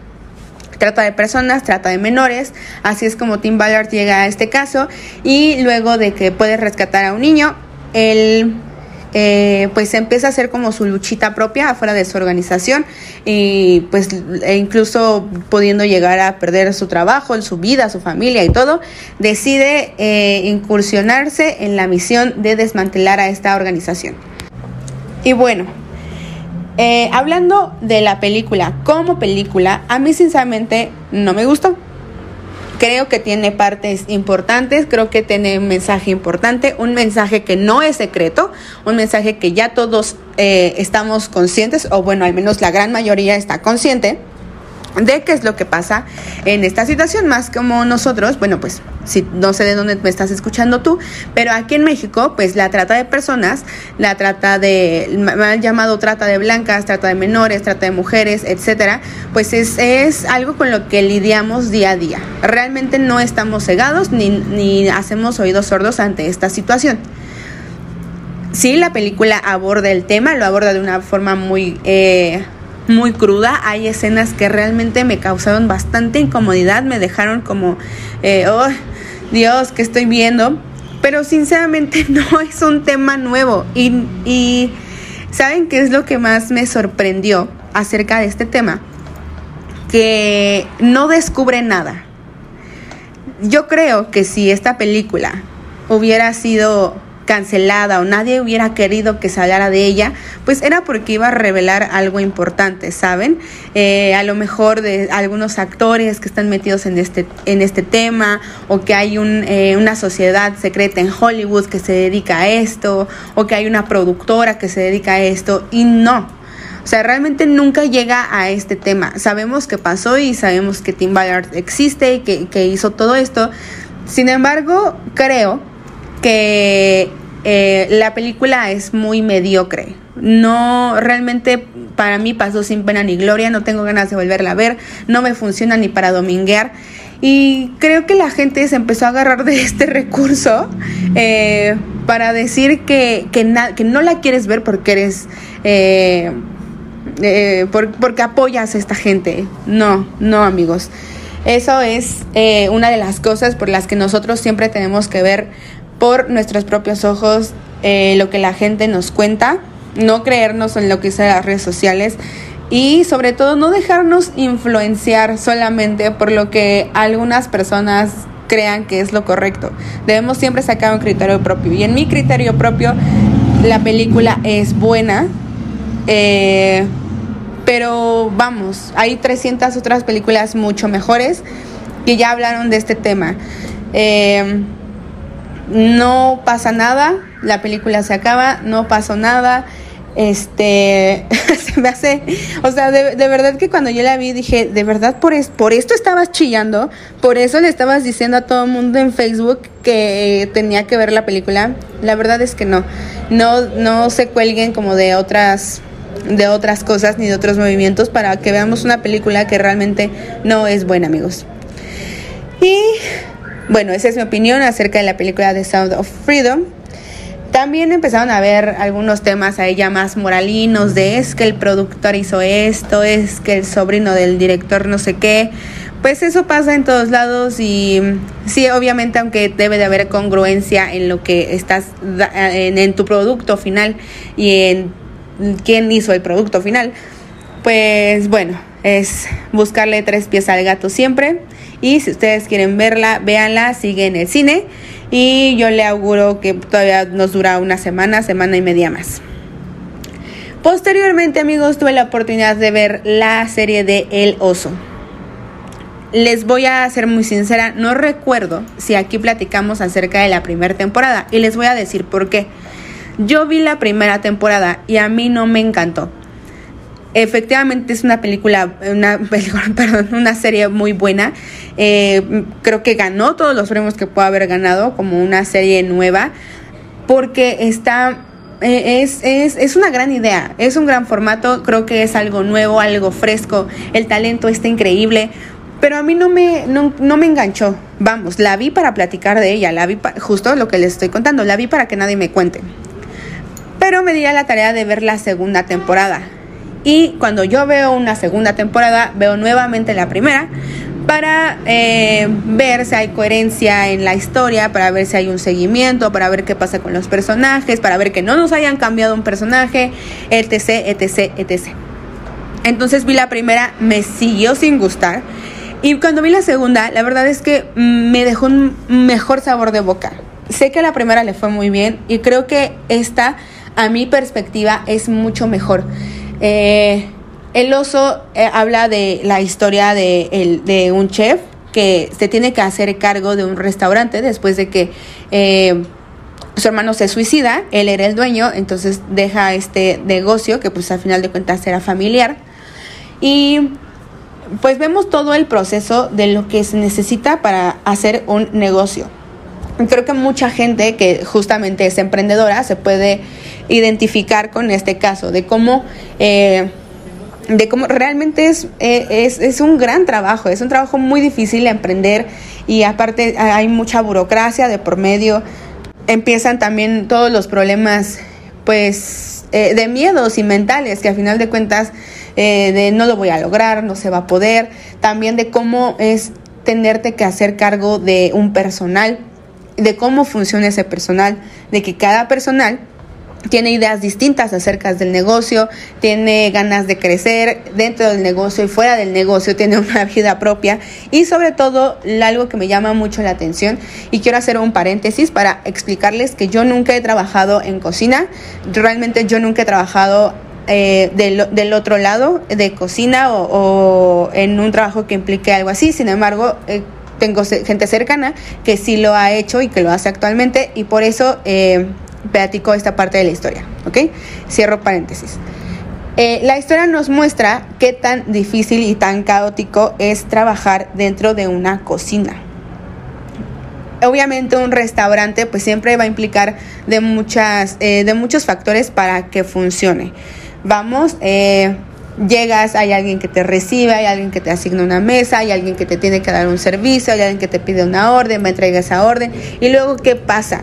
Trata de personas, trata de menores, así es como Tim Ballard llega a este caso y luego de que puede rescatar a un niño, él eh, pues empieza a hacer como su luchita propia afuera de su organización y pues e incluso pudiendo llegar a perder su trabajo, su vida, su familia y todo, decide eh, incursionarse en la misión de desmantelar a esta organización. Y bueno, eh, hablando de la película como película, a mí sinceramente no me gustó. Creo que tiene partes importantes, creo que tiene un mensaje importante, un mensaje que no es secreto, un mensaje que ya todos eh, estamos conscientes, o bueno, al menos la gran mayoría está consciente, de qué es lo que pasa en esta situación, más como nosotros, bueno, pues si no sé de dónde me estás escuchando tú, pero aquí en México, pues la trata de personas, la trata de, han llamado trata de blancas, trata de menores, trata de mujeres, etcétera, pues es, es algo con lo que lidiamos día a día. Realmente no estamos cegados ni, ni hacemos oídos sordos ante esta situación. Sí, la película aborda el tema, lo aborda de una forma muy... Eh, muy cruda. Hay escenas que realmente me causaron bastante incomodidad, me dejaron como, oh, Dios, ¿qué estoy viendo? Pero sinceramente <laughs> no es un tema nuevo. Y, y ¿saben qué es lo que más me sorprendió acerca de este tema? Que no descubre nada. Yo creo que si esta película hubiera sido cancelada o nadie hubiera querido que saliera de ella, pues era porque iba a revelar algo importante, ¿saben? Eh, a lo mejor de algunos actores que están metidos en este, en este tema o que hay un, eh, una sociedad secreta en Hollywood que se dedica a esto o que hay una productora que se dedica a esto y no. O sea, realmente nunca llega a este tema. Sabemos que pasó y sabemos que Tim Ballard existe y que, que hizo todo esto. Sin embargo, creo que eh, la película es muy mediocre. No, realmente para mí pasó sin pena ni gloria, no tengo ganas de volverla a ver, no me funciona ni para dominguear. Y creo que la gente se empezó a agarrar de <laughs> este recurso eh, para decir que, que, que, no la quieres ver porque eres... Eh, porque apoyas a esta gente. No, no amigos. Eso es una de las cosas por las que nosotros siempre tenemos que ver por nuestros propios ojos eh, lo que la gente nos cuenta, no creernos en lo que dicen las redes sociales y sobre todo no dejarnos influenciar solamente por lo que algunas personas crean que es lo correcto. Debemos siempre sacar un criterio propio y en mi criterio propio la película es buena. Eh, pero vamos, hay 300 otras películas mucho mejores que ya hablaron de este tema. Eh, no pasa nada, la película se acaba, no pasó nada. Este, <laughs> se me hace, o sea, de, verdad que cuando yo la vi dije, de verdad por, es, por esto estabas chillando, por eso le estabas diciendo a todo el mundo en Facebook que tenía que ver la película. La verdad es que no, no, no se cuelguen como de otras de otras cosas ni de otros movimientos para que veamos una película que realmente no es buena, amigos. Y bueno, esa es mi opinión acerca de la película The Sound of Freedom. También empezaron a ver algunos temas ahí ya más moralinos de es que el productor hizo esto, es que el sobrino del director no sé qué. Pues eso pasa en todos lados y sí, obviamente aunque debe de haber congruencia en lo que estás en, en tu producto final y en quién hizo el producto final, pues bueno, es buscarle tres pies al gato siempre. Y si ustedes quieren verla, véanla, sigue en el cine. Y yo le auguro que todavía nos dura una semana, semana y media más. Posteriormente, amigos, tuve la oportunidad de ver la serie de El Oso. Les voy a ser muy sincera, no recuerdo si aquí platicamos acerca de la primera temporada y les voy a decir por qué. Yo vi la primera temporada y a mí no me encantó. Efectivamente es una película, una, <laughs> perdón, una serie muy buena. Eh, creo que ganó todos los premios que puede haber ganado como una serie nueva porque está eh, es, es, es, una gran idea, es un gran formato, creo que es algo nuevo, algo fresco, el talento está increíble, pero a mí no me, no, no me enganchó. Vamos, la vi para platicar de ella, la vi justo lo que les estoy contando, la vi para que nadie me cuente. Pero me di a la tarea de ver la segunda temporada. Y cuando yo veo una segunda temporada, veo nuevamente la primera para eh, ver si hay coherencia en la historia, para ver si hay un seguimiento, para ver qué pasa con los personajes, para ver que no nos hayan cambiado un personaje, etc, etc, etc. Entonces vi la primera, me siguió sin gustar. Y cuando vi la segunda, la verdad es que me dejó un mejor sabor de boca. Sé que la primera le fue muy bien y creo que esta, a mi perspectiva, es mucho mejor. Eh, el oso eh, habla de la historia de, de, un chef que se tiene que hacer cargo de un restaurante después de que eh, su hermano se suicida, él era el dueño, entonces deja este negocio que pues al final de cuentas era familiar y pues vemos todo el proceso de lo que se necesita para hacer un negocio. Creo que mucha gente que justamente es emprendedora se puede identificar con este caso, de cómo... Eh, de cómo realmente es, eh, es, es, un gran trabajo, es un trabajo muy difícil de emprender y aparte hay mucha burocracia de por medio, empiezan también todos los problemas pues eh, de miedos y mentales que a final de cuentas eh, de no lo voy a lograr, no se va a poder, también de cómo es tenerte que hacer cargo de un personal, de cómo funciona ese personal, de que cada personal tiene ideas distintas acerca del negocio, tiene ganas de crecer dentro del negocio y fuera del negocio, tiene <laughs> una vida propia. Y sobre todo algo que me llama mucho la atención y quiero hacer un paréntesis para explicarles que yo nunca he trabajado en cocina, realmente yo nunca he trabajado eh, del, otro lado de cocina o, en un trabajo que implique algo así, sin embargo... Eh, tengo gente cercana que sí lo ha hecho y que lo hace actualmente y por eso eh, esta parte de la historia, ¿ok? Cierro paréntesis. Eh, la historia nos muestra qué tan difícil y tan caótico es trabajar dentro de una cocina. Obviamente un restaurante pues siempre va a implicar de, muchas, eh, de muchos factores para que funcione. Vamos, eh, llegas, hay alguien que te recibe, hay alguien que te asigna una mesa, hay alguien que te tiene que dar un servicio, hay alguien que te pide una orden, va a entregar esa orden. Y luego, ¿qué pasa?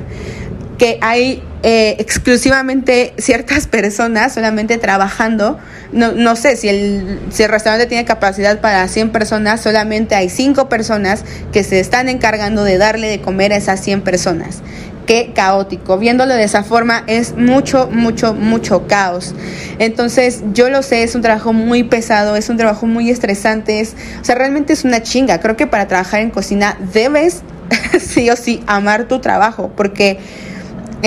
Que hay eh, exclusivamente ciertas personas solamente trabajando. No, no sé si el, si el restaurante tiene capacidad para 100 personas, solamente hay 5 personas que se están encargando de darle de comer a esas 100 personas. Qué caótico. Viéndolo de esa forma es mucho, mucho, mucho caos. Entonces, yo lo sé, es un trabajo muy pesado, es un trabajo muy estresante. Es, o sea, realmente es una chinga. Creo que para trabajar en cocina debes <laughs> sí o sí amar tu trabajo, porque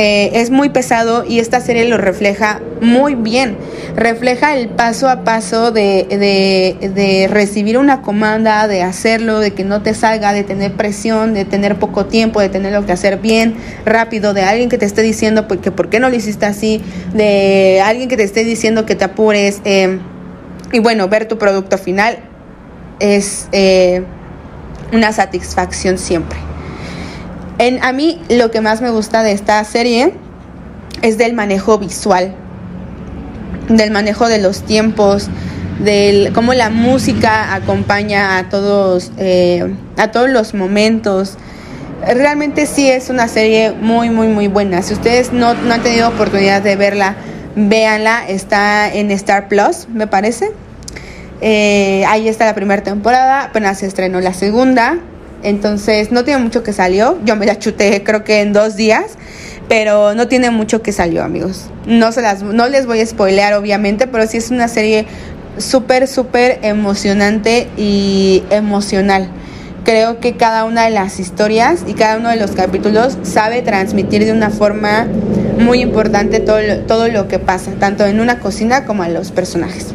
eh, es muy pesado y esta serie lo refleja muy bien. Refleja el paso a paso de, de, recibir una comanda, de hacerlo, de que no te salga, de tener presión, de tener poco tiempo, de tenerlo que hacer bien, rápido, de alguien que te esté diciendo que por qué no lo hiciste así, de alguien que te esté diciendo que te apures. Eh, y bueno, ver tu producto final es eh, una satisfacción siempre. En, a mí lo que más me gusta de esta serie es del manejo visual, del manejo de los tiempos, del cómo la música acompaña a todos, eh, a todos los momentos. Realmente sí es una serie muy, muy, muy buena. Si ustedes no, han tenido oportunidad de verla, véanla. Está en Star Plus, me parece. Eh, ahí está la primera temporada, apenas se estrenó la segunda. Entonces no tiene mucho que salió. Yo me la chuté creo que en dos días. Pero no tiene mucho que salió, amigos. No, se las, no les voy a spoilear, obviamente, pero sí es una serie súper, súper emocionante y emocional. Creo que cada una de las historias y cada uno de los capítulos sabe transmitir de una forma muy importante todo lo, todo lo que pasa, tanto en una cocina como en los personajes.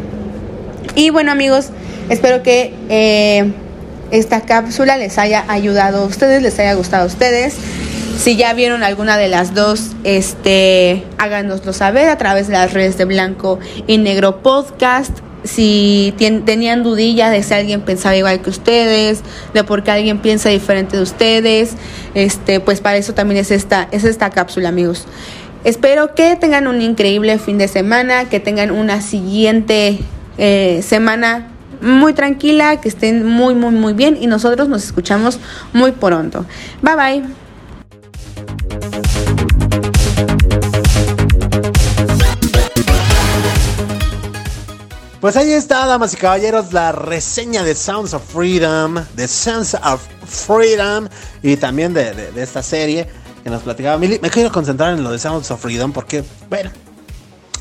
Y bueno, amigos, espero que eh, esta cápsula les haya ayudado a ustedes, les haya gustado a ustedes. Si ya vieron alguna de las dos, este, háganoslo saber a través de las redes de Blanco y Negro Podcast. Si tenían dudillas de si alguien pensaba igual que ustedes, de por qué alguien piensa diferente de ustedes, este, pues para eso también es esta, es esta cápsula, amigos. Espero que tengan un increíble fin de semana, que tengan una siguiente eh, semana muy tranquila, que estén muy, muy, muy bien y nosotros nos escuchamos muy pronto. Bye bye. Pues ahí está, damas y caballeros, la reseña de Sounds of Freedom, de Sounds of Freedom y también de, de esta serie que nos platicaba. Me quiero concentrar en lo de Sounds of Freedom porque, bueno,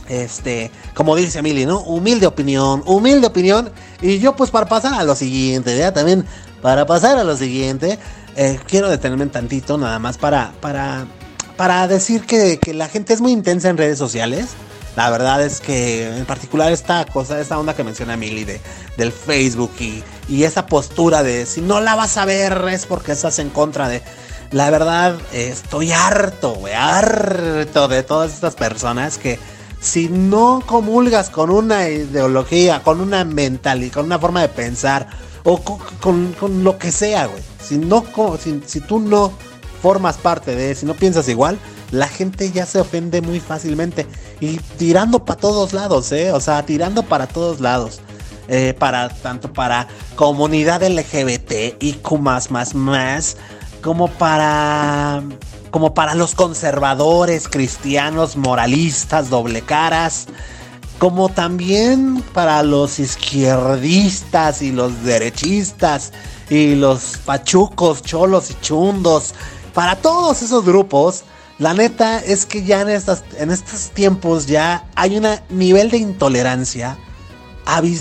este, como dice Emily, ¿no? Humilde opinión, humilde opinión. Y yo pues para pasar a lo siguiente, ya también para pasar a lo siguiente, eh, quiero detenerme tantito nada más para, para, para decir que, la gente es muy intensa en redes sociales. La verdad es que en particular esta cosa, esta onda que menciona Emily de, del Facebook y, y esa postura de si no la vas a ver es porque estás en contra de... La verdad, estoy harto, harto de todas estas personas que si no comulgas con una ideología, con una mentalidad, con una forma de pensar, o con, lo que sea, güey. Si, no, si tú no formas parte de, si no piensas igual, la gente ya se ofende muy fácilmente. Y tirando para todos lados, ¿eh? O sea, tirando para todos lados. Eh, para tanto para comunidad LGBT y más más más como para como para los conservadores cristianos moralistas doble caras como también para los izquierdistas y los derechistas y los pachucos cholos y chundos para todos esos grupos la neta es que ya en, estas, en estos tiempos ya hay un nivel de intolerancia.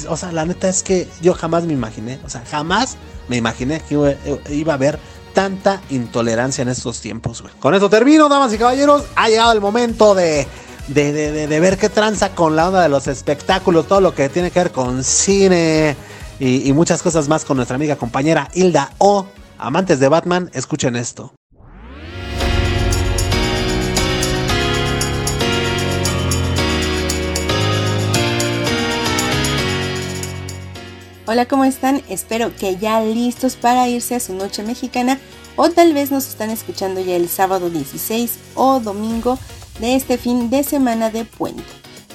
O sea, la neta es que yo jamás me imaginé, o sea, jamás me imaginé que iba a haber tanta intolerancia en estos tiempos, Con esto termino, damas y caballeros. Ha llegado el momento de, de, ver qué tranza con la onda de los espectáculos, todo lo que tiene que ver con cine y, y muchas cosas más con nuestra amiga compañera Hilda O. Amantes de Batman, escuchen esto. Hola, ¿cómo están? Espero que ya listos para irse a su noche mexicana o tal vez nos están escuchando ya el sábado 16 o domingo de este fin de semana de puente.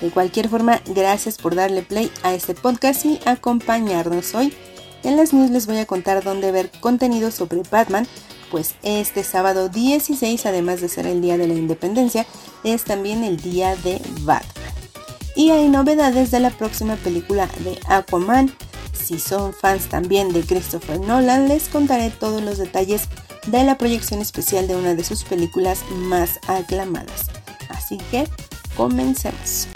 De cualquier forma, gracias por darle play a este podcast y acompañarnos hoy. En las news les voy a contar dónde ver contenido sobre Batman, pues este sábado 16, además de ser el Día de la Independencia, es también el Día de Batman. Y hay novedades de la próxima película de Aquaman, si son fans también de Christopher Nolan, les contaré todos los detalles de la proyección especial de una de sus películas más aclamadas. Así que comencemos.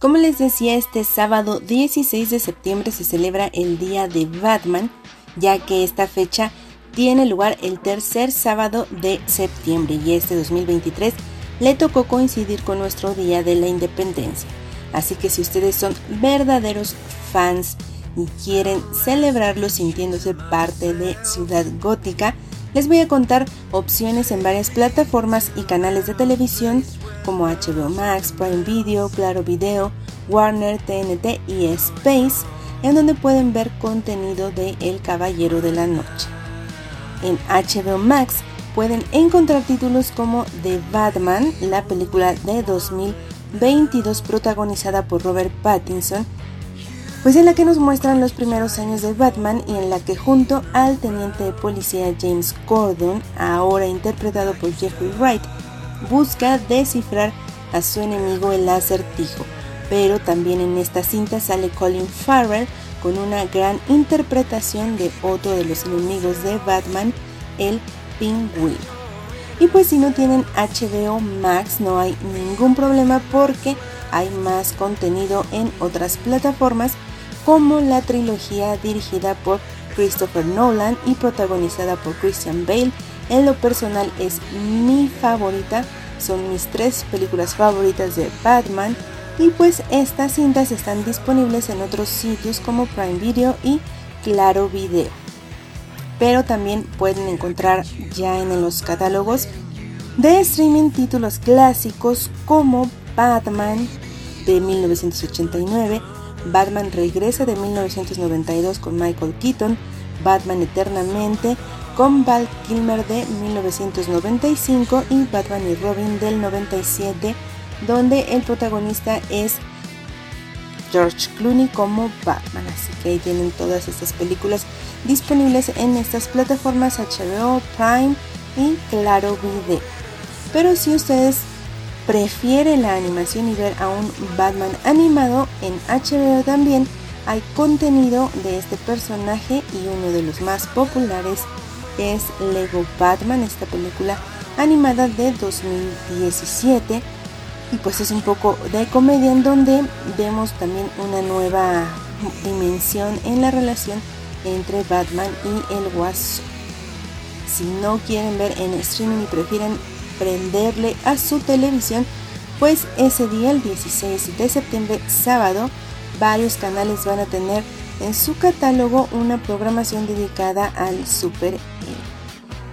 Como les decía, este sábado 16 de septiembre se celebra el Día de Batman, ya que esta fecha tiene lugar el tercer sábado de septiembre y este 2023 le tocó coincidir con nuestro Día de la Independencia. Así que si ustedes son verdaderos fans y quieren celebrarlo sintiéndose parte de Ciudad Gótica, les voy a contar opciones en varias plataformas y canales de televisión como HBO Max, Prime Video, Claro Video, Warner, TNT y Space, en donde pueden ver contenido de El Caballero de la Noche. En HBO Max pueden encontrar títulos como The Batman, la película de 2022 protagonizada por Robert Pattinson, pues en la que nos muestran los primeros años de Batman y en la que junto al teniente de policía James Gordon, ahora interpretado por Jeffrey Wright, busca descifrar a su enemigo el acertijo. Pero también en esta cinta sale Colin Farrell con una gran interpretación de otro de los enemigos de Batman, el Pingüino. Y pues si no tienen HBO Max no hay ningún problema porque hay más contenido en otras plataformas como la trilogía dirigida por Christopher Nolan y protagonizada por Christian Bale. En lo personal es mi favorita, son mis tres películas favoritas de Batman y pues estas cintas están disponibles en otros sitios como Prime Video y Claro Video. Pero también pueden encontrar ya en los catálogos de streaming títulos clásicos como Batman de 1989, Batman Regresa de 1992 con Michael Keaton, Batman Eternamente con Val Kilmer de 1995 y Batman y Robin del 97, donde el protagonista es George Clooney como Batman. Así que ahí tienen todas estas películas disponibles en estas plataformas HBO, Prime y Claro Video. Pero si ustedes prefiere la animación y ver a un Batman animado, en HBO también hay contenido de este personaje y uno de los más populares es Lego Batman, esta película animada de 2017 y pues es un poco de comedia en donde vemos también una nueva dimensión en la relación entre Batman y el Guasón. Si no quieren ver en streaming y prefieren prenderle a su televisión, pues ese día, el 16 de septiembre, sábado, varios canales van a tener en su catálogo una programación dedicada al super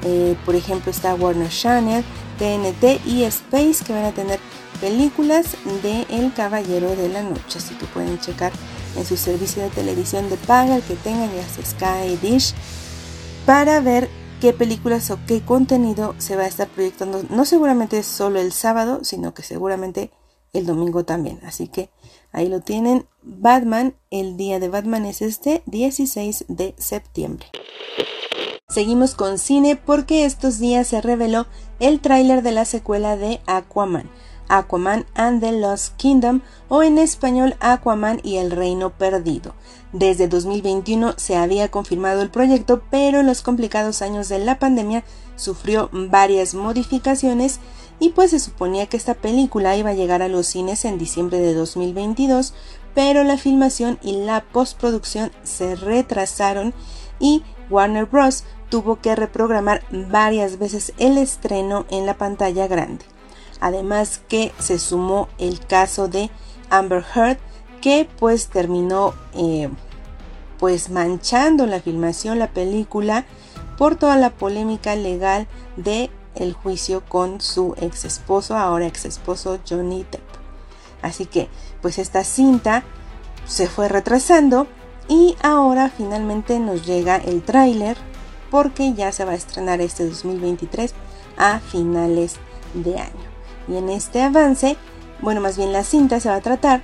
eh, por ejemplo está Warner Channel, TNT y Space que van a tener películas de El Caballero de la Noche. Así que pueden checar en su servicio de televisión de paga, el que tengan ya sea Sky Dish, para ver qué películas o qué contenido se va a estar proyectando. No seguramente solo el sábado, sino que seguramente el domingo también. Así que ahí lo tienen. Batman, el día de Batman es este 16 de septiembre. Seguimos con cine porque estos días se reveló el tráiler de la secuela de Aquaman, Aquaman and the Lost Kingdom o en español Aquaman y el Reino Perdido. Desde 2021 se había confirmado el proyecto, pero en los complicados años de la pandemia sufrió varias modificaciones y pues se suponía que esta película iba a llegar a los cines en diciembre de 2022, pero la filmación y la postproducción se retrasaron y Warner Bros tuvo que reprogramar varias veces el estreno en la pantalla grande. Además que se sumó el caso de Amber Heard que pues terminó eh, pues manchando la filmación, la película por toda la polémica legal de el juicio con su ex esposo, ahora ex esposo Johnny Depp. Así que pues esta cinta se fue retrasando y ahora finalmente nos llega el tráiler porque ya se va a estrenar este 2023 a finales de año. Y en este avance, bueno, más bien la cinta se va a tratar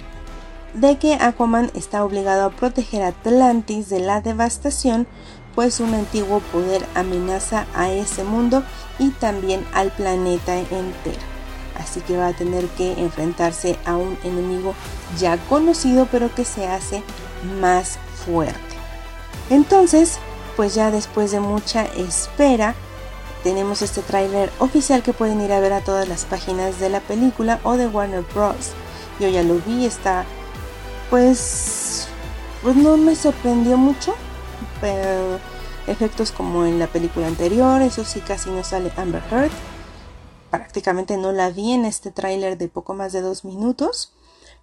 de que Aquaman está obligado a proteger a Atlantis de la devastación, pues un antiguo poder amenaza a ese mundo y también al planeta entero. Así que va a tener que enfrentarse a un enemigo ya conocido, pero que se hace más fuerte. Entonces, pues ya después de mucha espera, tenemos este tráiler oficial que pueden ir a ver a todas las páginas de la película o de Warner Bros. Yo ya lo vi, está pues pues no me sorprendió mucho, efectos como en la película anterior, eso sí casi no sale Amber Heard. Prácticamente no la vi en este tráiler de poco más de dos minutos,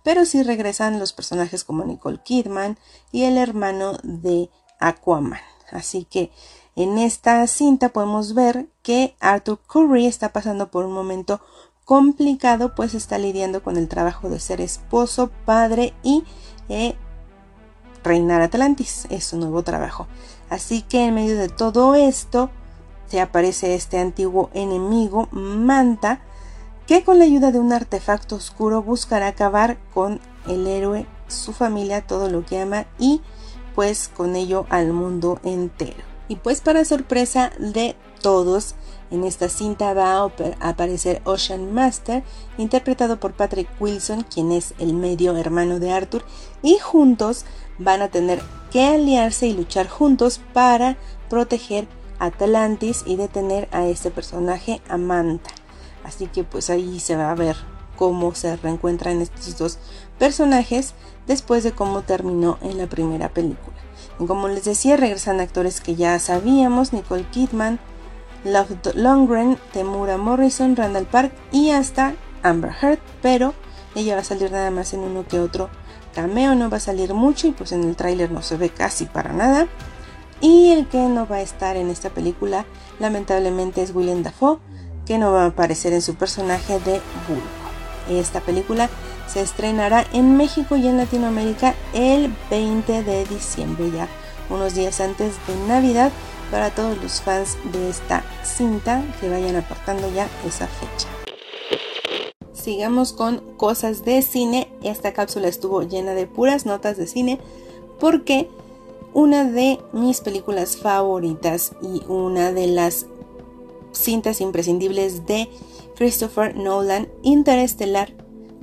pero sí regresan los personajes como Nicole Kidman y el hermano de Aquaman. Así que en esta cinta podemos ver que Arthur Curry está pasando por un momento complicado, pues está lidiando con el trabajo de ser esposo, padre y eh, reinar Atlantis. Es su nuevo trabajo. Así que en medio de todo esto se aparece este antiguo enemigo, Manta, que con la ayuda de un artefacto oscuro buscará acabar con el héroe, su familia, todo lo que ama y pues con ello al mundo entero. Y pues para sorpresa de todos, en esta cinta va a aparecer Ocean Master, interpretado por Patrick Wilson, quien es el medio hermano de Arthur, y juntos van a tener que aliarse y luchar juntos para proteger Atlantis y detener a este personaje Amanta. Así que pues ahí se va a ver cómo se reencuentran estos dos personajes después de cómo terminó en la primera película. Como les decía, regresan actores que ya sabíamos, Nicole Kidman, Love Longren, Temura Morrison, Randall Park y hasta Amber Heard, pero ella va a salir nada más en uno que otro cameo, no va a salir mucho y pues en el tráiler no se ve casi para nada. Y el que no va a estar en esta película lamentablemente es Willem Dafoe, que no va a aparecer en su personaje de Bulk. Esta película se estrenará en México y en Latinoamérica el 20 de diciembre, ya unos días antes de Navidad, para todos los fans de esta cinta que vayan apartando ya esa fecha. Sigamos con cosas de cine. Esta cápsula estuvo llena de puras notas de cine porque una de mis películas favoritas y una de las cintas imprescindibles de Christopher Nolan, Interestelar,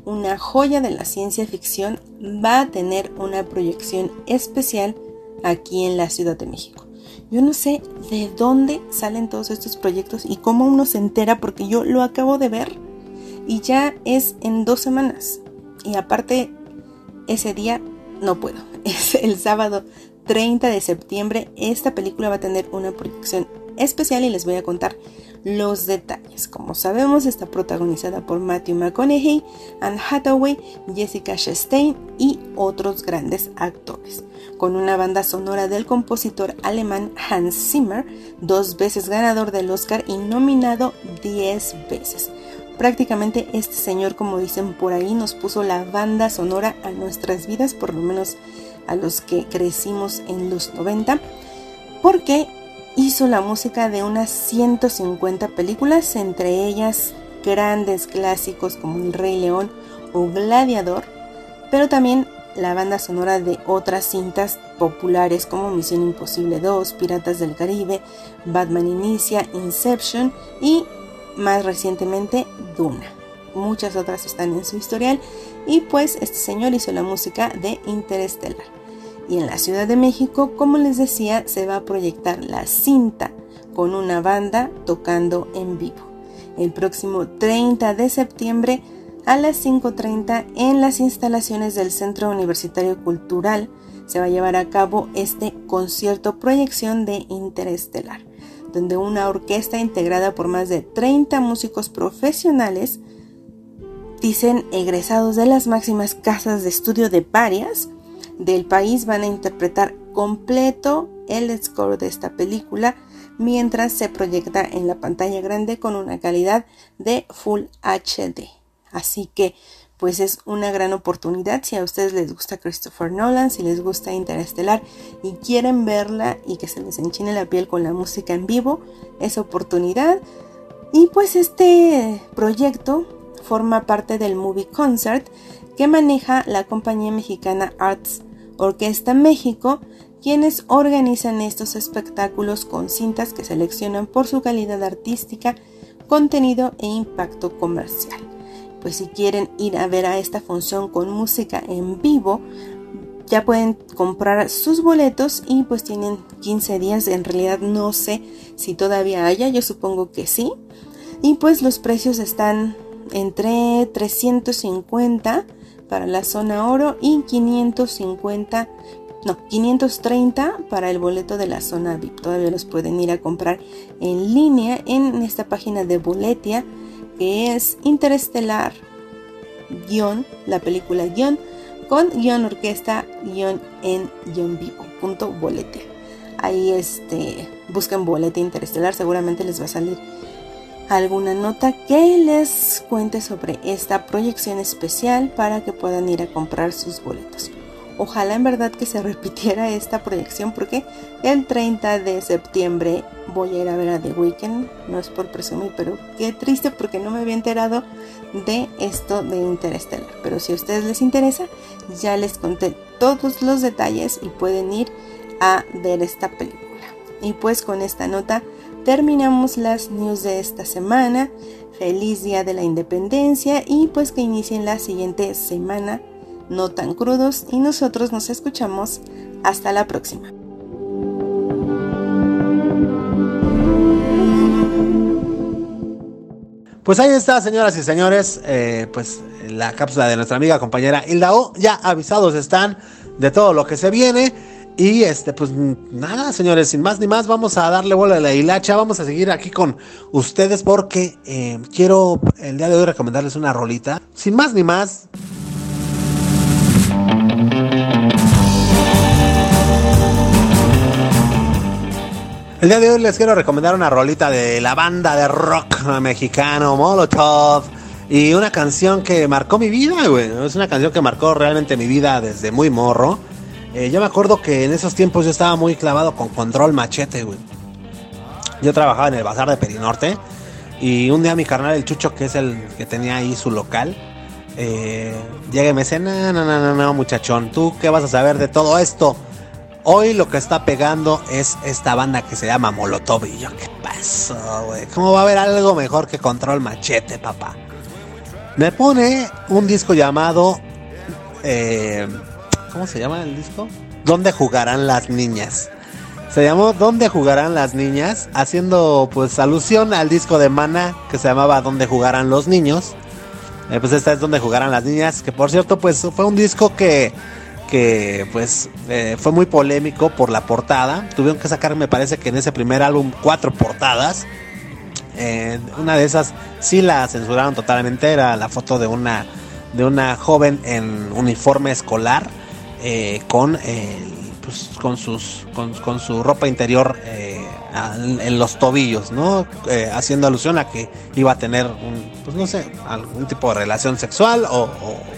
una joya de la ciencia ficción, va a tener una proyección especial aquí en la Ciudad de México. Yo no sé de dónde salen todos estos proyectos y cómo uno se entera porque yo lo acabo de ver y ya es en dos semanas. Y aparte, ese día no puedo. <laughs> Es el sábado 30 de septiembre. Esta película va a tener una proyección especial y les voy a contar los detalles. Como sabemos, está protagonizada por Matthew McConaughey, Anne Hathaway, Jessica Chastain y otros grandes actores. Con una banda sonora del compositor alemán Hans Zimmer, dos veces ganador del Oscar y nominado 10 veces. Prácticamente este señor, como dicen por ahí, nos puso la banda sonora a nuestras vidas, por lo menos a los que crecimos en los 90, porque hizo la música de unas 150 películas, entre ellas grandes clásicos como El Rey León o Gladiador, pero también la banda sonora de otras cintas populares como Misión Imposible 2, Piratas del Caribe, Batman Inicia, Inception y más recientemente Duna. Muchas otras están en su historial y pues este señor hizo la música de Interstellar. Y en la Ciudad de México, como les decía, se va a proyectar la cinta con una banda tocando en vivo. El próximo 30 de septiembre a las 5.30 en las instalaciones del Centro Universitario Cultural se va a llevar a cabo este concierto proyección de Interestelar, donde una orquesta integrada por más de 30 músicos profesionales, dicen egresados de las máximas casas de estudio de varias del país, van a interpretar completo el score de esta película mientras se proyecta en la pantalla grande con una calidad de Full HD. Así que pues es una gran oportunidad si a ustedes les gusta Christopher Nolan, si les gusta Interestelar y quieren verla y que se les enchine la piel con la música en vivo, es oportunidad. Y pues este proyecto forma parte del Movie Concert que maneja la compañía mexicana Arts Orquesta México, quienes organizan estos espectáculos con cintas que seleccionan por su calidad artística, contenido e impacto comercial pues si quieren ir a ver a esta función con música en vivo, ya pueden comprar sus boletos y pues tienen 15 días, en realidad no sé si todavía haya, yo supongo que sí. Y pues los precios están entre 350 para la zona oro y 550 no, 530 para el boleto de la zona VIP. Todavía los pueden ir a comprar en línea en esta página de Boletia que es Interestelar, guion, la película guion, con guion orquesta, guion en guion vivo, punto. Ahí este, buscan bolete interestelar, seguramente les va a salir alguna nota que les cuente sobre esta proyección especial para que puedan ir a comprar sus boletos. Ojalá en verdad que se <laughs> repitiera esta proyección porque el 30 de septiembre voy a ir a ver a The Weeknd. No es por presumir, pero qué triste porque no me había enterado de esto de Interstellar. Pero si a ustedes les interesa, ya les conté todos los detalles y pueden ir a ver esta película. Y pues con esta nota terminamos las news de esta semana. Feliz Día de la Independencia y pues que inicien la siguiente semana no tan crudos y nosotros nos escuchamos hasta la próxima. Pues ahí está, señoras y señores, eh, pues la cápsula de nuestra amiga compañera Hilda O. Ya avisados están de todo lo que se viene. Y este, pues nada, señores, sin más ni más, vamos a darle vuelo a la hilacha. Vamos a seguir aquí con ustedes porque eh, quiero el día de hoy recomendarles una rolita. Sin más ni más, El día de hoy les quiero recomendar una rolita de la banda de rock mexicano Molotov y una canción que marcó mi vida, güey. Es una canción que marcó realmente mi vida desde muy morro. Eh, yo me acuerdo que en esos tiempos yo estaba muy clavado con Control Machete, güey. Yo trabajaba en el bazar de Perinorte y un día mi carnal, el Chucho, que es el que tenía ahí su local, eh, llega y me dice, no, no, no, no, muchachón, ¿tú qué vas a saber de todo esto? Hoy lo que está pegando es esta banda que se llama Molotov. Y yo, ¿qué pasó, güey? ¿Cómo va a haber algo mejor que Control Machete, papá? Me pone un disco llamado. Eh, ¿Cómo se llama el disco? ¿Dónde jugarán las niñas? Se llamó ¿Dónde jugarán las niñas? Haciendo pues alusión al disco de Mana que se llamaba ¿Dónde jugarán los niños? Eh, pues esta es donde jugarán las niñas. Que por cierto, pues fue un disco que que pues eh, fue muy polémico por la portada. Tuvieron que sacar, me parece que en ese primer álbum, cuatro portadas. Una de esas sí la censuraron totalmente, era la foto de una, de una joven en uniforme escolar eh, con, pues, con, sus, con, su ropa interior en, los tobillos, ¿no? Eh, haciendo alusión a que iba a tener, un, pues no sé, algún tipo de relación sexual o,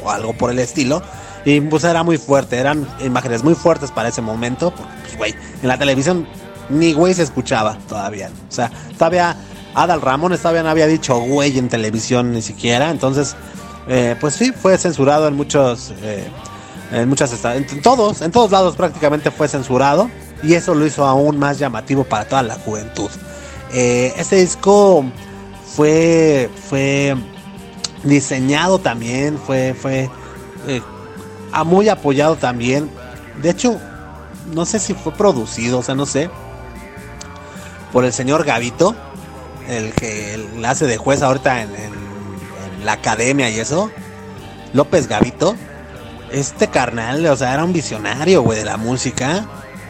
algo por el estilo. Y pues era muy fuerte, eran imágenes muy fuertes para ese momento, porque pues güey, en la televisión ni güey se escuchaba todavía. O sea, todavía Adal Ramón todavía no había dicho güey en televisión ni siquiera, entonces eh, pues sí, fue censurado en muchos, eh, en en todos, en todos lados prácticamente fue censurado y eso lo hizo aún más llamativo para toda la juventud. Eh, este disco fue, fue diseñado también, fue, fue muy apoyado también. De hecho, no sé si fue producido, o sea, no sé, por el señor Gavito, el que hace de juez ahorita en la academia y eso, López Gavito, este carnal, o sea, era un visionario, güey, de la música.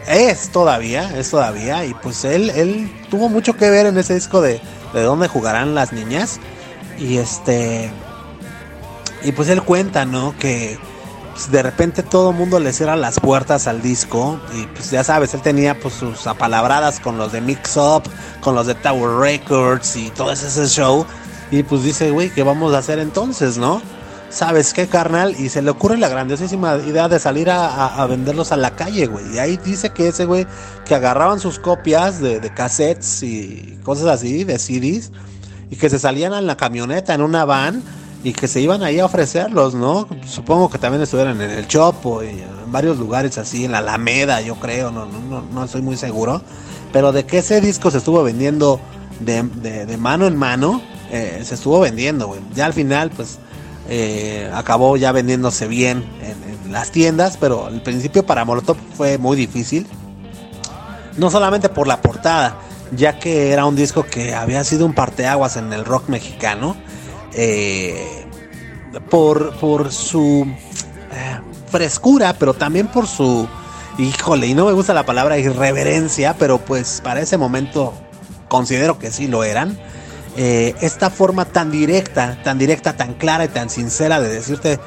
Es todavía, es todavía. Y pues él, él tuvo mucho que ver en ese disco de, de dónde jugarán las niñas. Y este. Y pues él cuenta, ¿no? Que pues, de repente todo mundo le cierra las puertas al disco. Y pues ya sabes, él tenía pues sus apalabradas con los de Mix Up, con los de Tower Records y todo ese show. Y pues dice, güey, ¿qué vamos a hacer entonces, no? ¿Sabes qué, carnal? Y se le ocurre la grandiosísima idea de salir a, venderlos a la calle, güey. Y ahí dice que ese güey, que agarraban sus copias de, cassettes y cosas así, de CDs, y que se salían en la camioneta, en una van, y que se iban ahí a ofrecerlos, ¿no? Supongo que también estuvieran en el Chopo y en varios lugares así, en la Alameda, yo creo, no, no, no, estoy muy seguro. Pero de que ese disco se estuvo vendiendo de, de mano en mano, eh, se estuvo vendiendo, güey. Ya al final, pues, eh, acabó ya vendiéndose bien en, las tiendas, pero al principio para Molotov fue muy difícil. No solamente por la portada, ya que era un disco que había sido un parteaguas en el rock mexicano, eh, por, por su frescura, pero también por su, híjole, y no me gusta la palabra irreverencia, pero pues para ese momento considero que sí lo eran. Eh, esta forma tan directa, tan directa, tan clara y tan sincera de decirte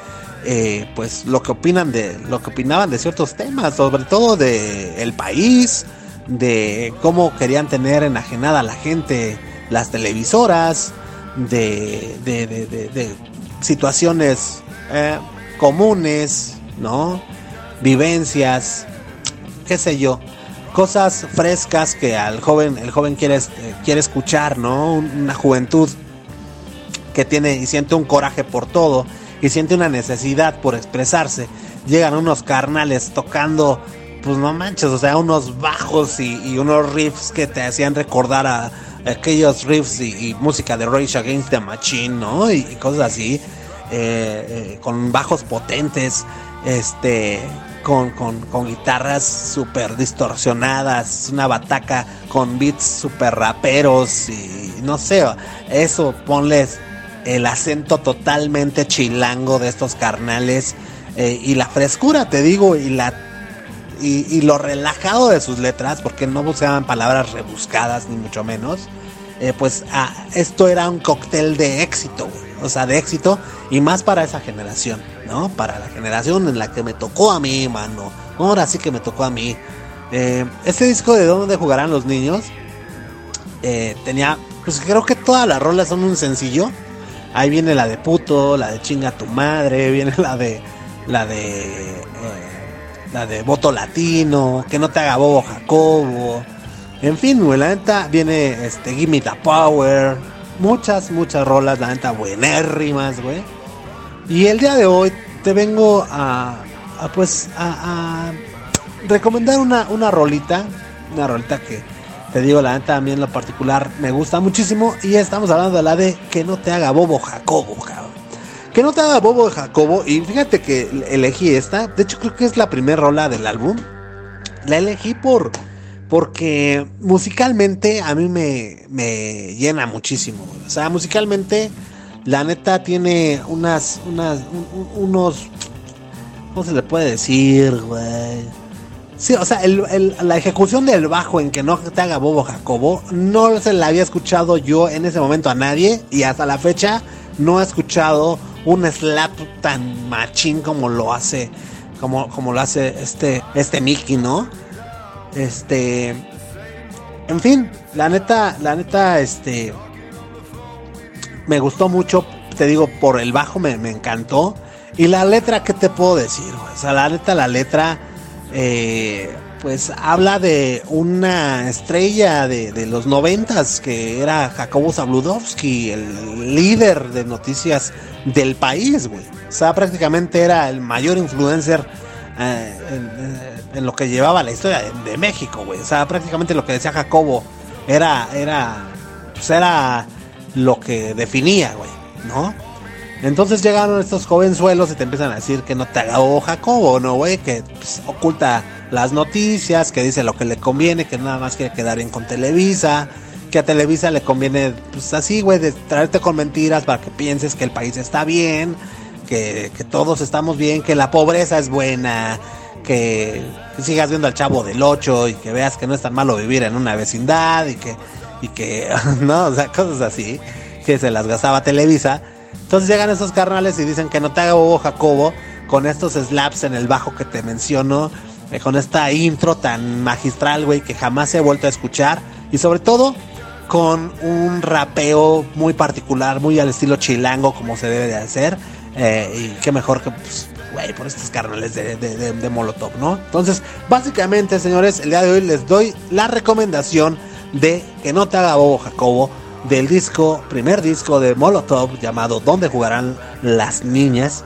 eh, pues lo que opinan de lo que opinaban de ciertos temas, sobre todo de el país, de cómo querían tener enajenada a la gente las televisoras, de, de, situaciones eh, comunes, ¿no? Vivencias, qué sé yo cosas frescas que al joven, el joven quiere, este, quiere escuchar, ¿no? Una juventud que tiene y siente un coraje por todo y siente una necesidad por expresarse. Llegan unos carnales tocando, pues no manches, o sea, unos bajos y, unos riffs que te hacían recordar a aquellos riffs y, música de Rage Against the Machine, ¿no? Y, cosas así, eh, eh, con bajos potentes, este, con, con, guitarras súper distorsionadas, una bataca con beats súper raperos y no sé, eso ponles el acento totalmente chilango de estos carnales eh, y la frescura, te digo, y la y, lo relajado de sus letras, porque no buscaban palabras rebuscadas ni mucho menos. Eh, pues ah, esto era un cóctel de éxito, o sea, de éxito y más para esa generación, ¿no? Para la generación en la que me tocó a mí, mano. Ahora sí que me tocó a mí. Eh, este disco de dónde jugarán los niños eh, tenía, pues creo que todas las rolas son un sencillo. Ahí viene la de puto, la de chinga tu madre, <laughs> viene la de la de la de voto latino, que no te haga bobo Jacobo en fin, güey, la neta viene este Gimme the Power. Muchas, muchas rolas, la neta buenérrimas, güey. Y el día de hoy te vengo a, pues, a, recomendar una, una rolita. Una rolita que te digo, la neta a mí en lo particular me gusta muchísimo. Y estamos hablando de la de Que no te haga bobo Jacobo, cabrón. Que no te haga bobo Jacobo. Y fíjate que elegí esta. De hecho, creo que es la primera rola del álbum. La elegí por porque musicalmente a mí me, me llena muchísimo. O sea, musicalmente, la neta tiene unas, unas, unos, ¿cómo se le puede decir, güey? Sí, o sea, la ejecución del bajo en que no te haga bobo Jacobo, no se la había escuchado yo en ese momento a nadie y hasta la fecha no he escuchado un slap tan machín como lo hace, como, como lo hace este, este Mickey, ¿no? Este. En fin, la neta, la neta, este. Me gustó mucho, te digo, por el bajo me, encantó. Y la letra, ¿qué te puedo decir? O sea, la neta, la letra. Eh, pues habla de una estrella de, los noventas que era Jacobo Zabludovsky, el líder de noticias del país, güey. O sea, prácticamente era el mayor influencer eh, en, lo que llevaba la historia de, México, güey. O sea, prácticamente lo que decía Jacobo era, era, pues era lo que definía, güey, ¿no? Entonces llegaron estos jovenzuelos y te empiezan a decir que no te haga Jacobo, ¿no, güey? Que pues, oculta las noticias, que dice lo que le conviene, que nada más quiere quedar bien con Televisa, que a Televisa le conviene, pues así, güey, de traerte con mentiras para que pienses que el país está bien, que, todos estamos bien, que la pobreza es buena, que sigas viendo al chavo del 8 y que veas que no es tan malo vivir en una vecindad y que, y que, <laughs> no, o sea, cosas así, que se las gastaba Televisa. Entonces llegan esos carnales y dicen que no te haga bobo Jacobo con estos slaps en el bajo que te menciono eh, con esta intro tan magistral, güey, que jamás he vuelto a escuchar. Y sobre todo con un rapeo muy particular, muy al estilo chilango, como se debe de hacer. Eh, y qué mejor que, pues, güey, por estos carnales de, de, Molotov, ¿no? Entonces, básicamente, señores, el día de hoy les doy la recomendación de que no te haga bobo, Jacobo, del disco, primer disco de Molotov llamado ¿Dónde jugarán las niñas?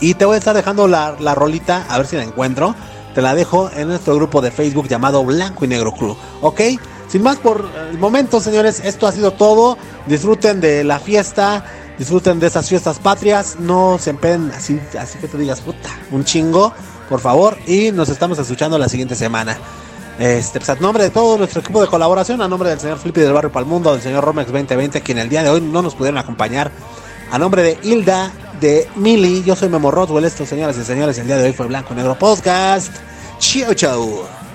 Y te voy a estar dejando la, la rolita, a ver si la encuentro te la dejo en nuestro grupo de Facebook llamado Blanco y Negro Crew. ¿Ok? Sin más por el momento, señores, esto ha sido todo. Disfruten de la fiesta, disfruten de esas fiestas patrias. No se empeen así, que te digas, puta, un chingo, por favor. Y nos estamos escuchando la siguiente semana. Este, pues a nombre de todo nuestro equipo de colaboración, a nombre del señor Flippy del Barrio Palmundo, del señor Romex 2020, quien el día de hoy no nos pudieron acompañar, a nombre de Hilda, de Mili. Yo soy Memo Roswell. Estos señoras y señores, el día de hoy fue Blanco Negro Podcast. Chau, chau.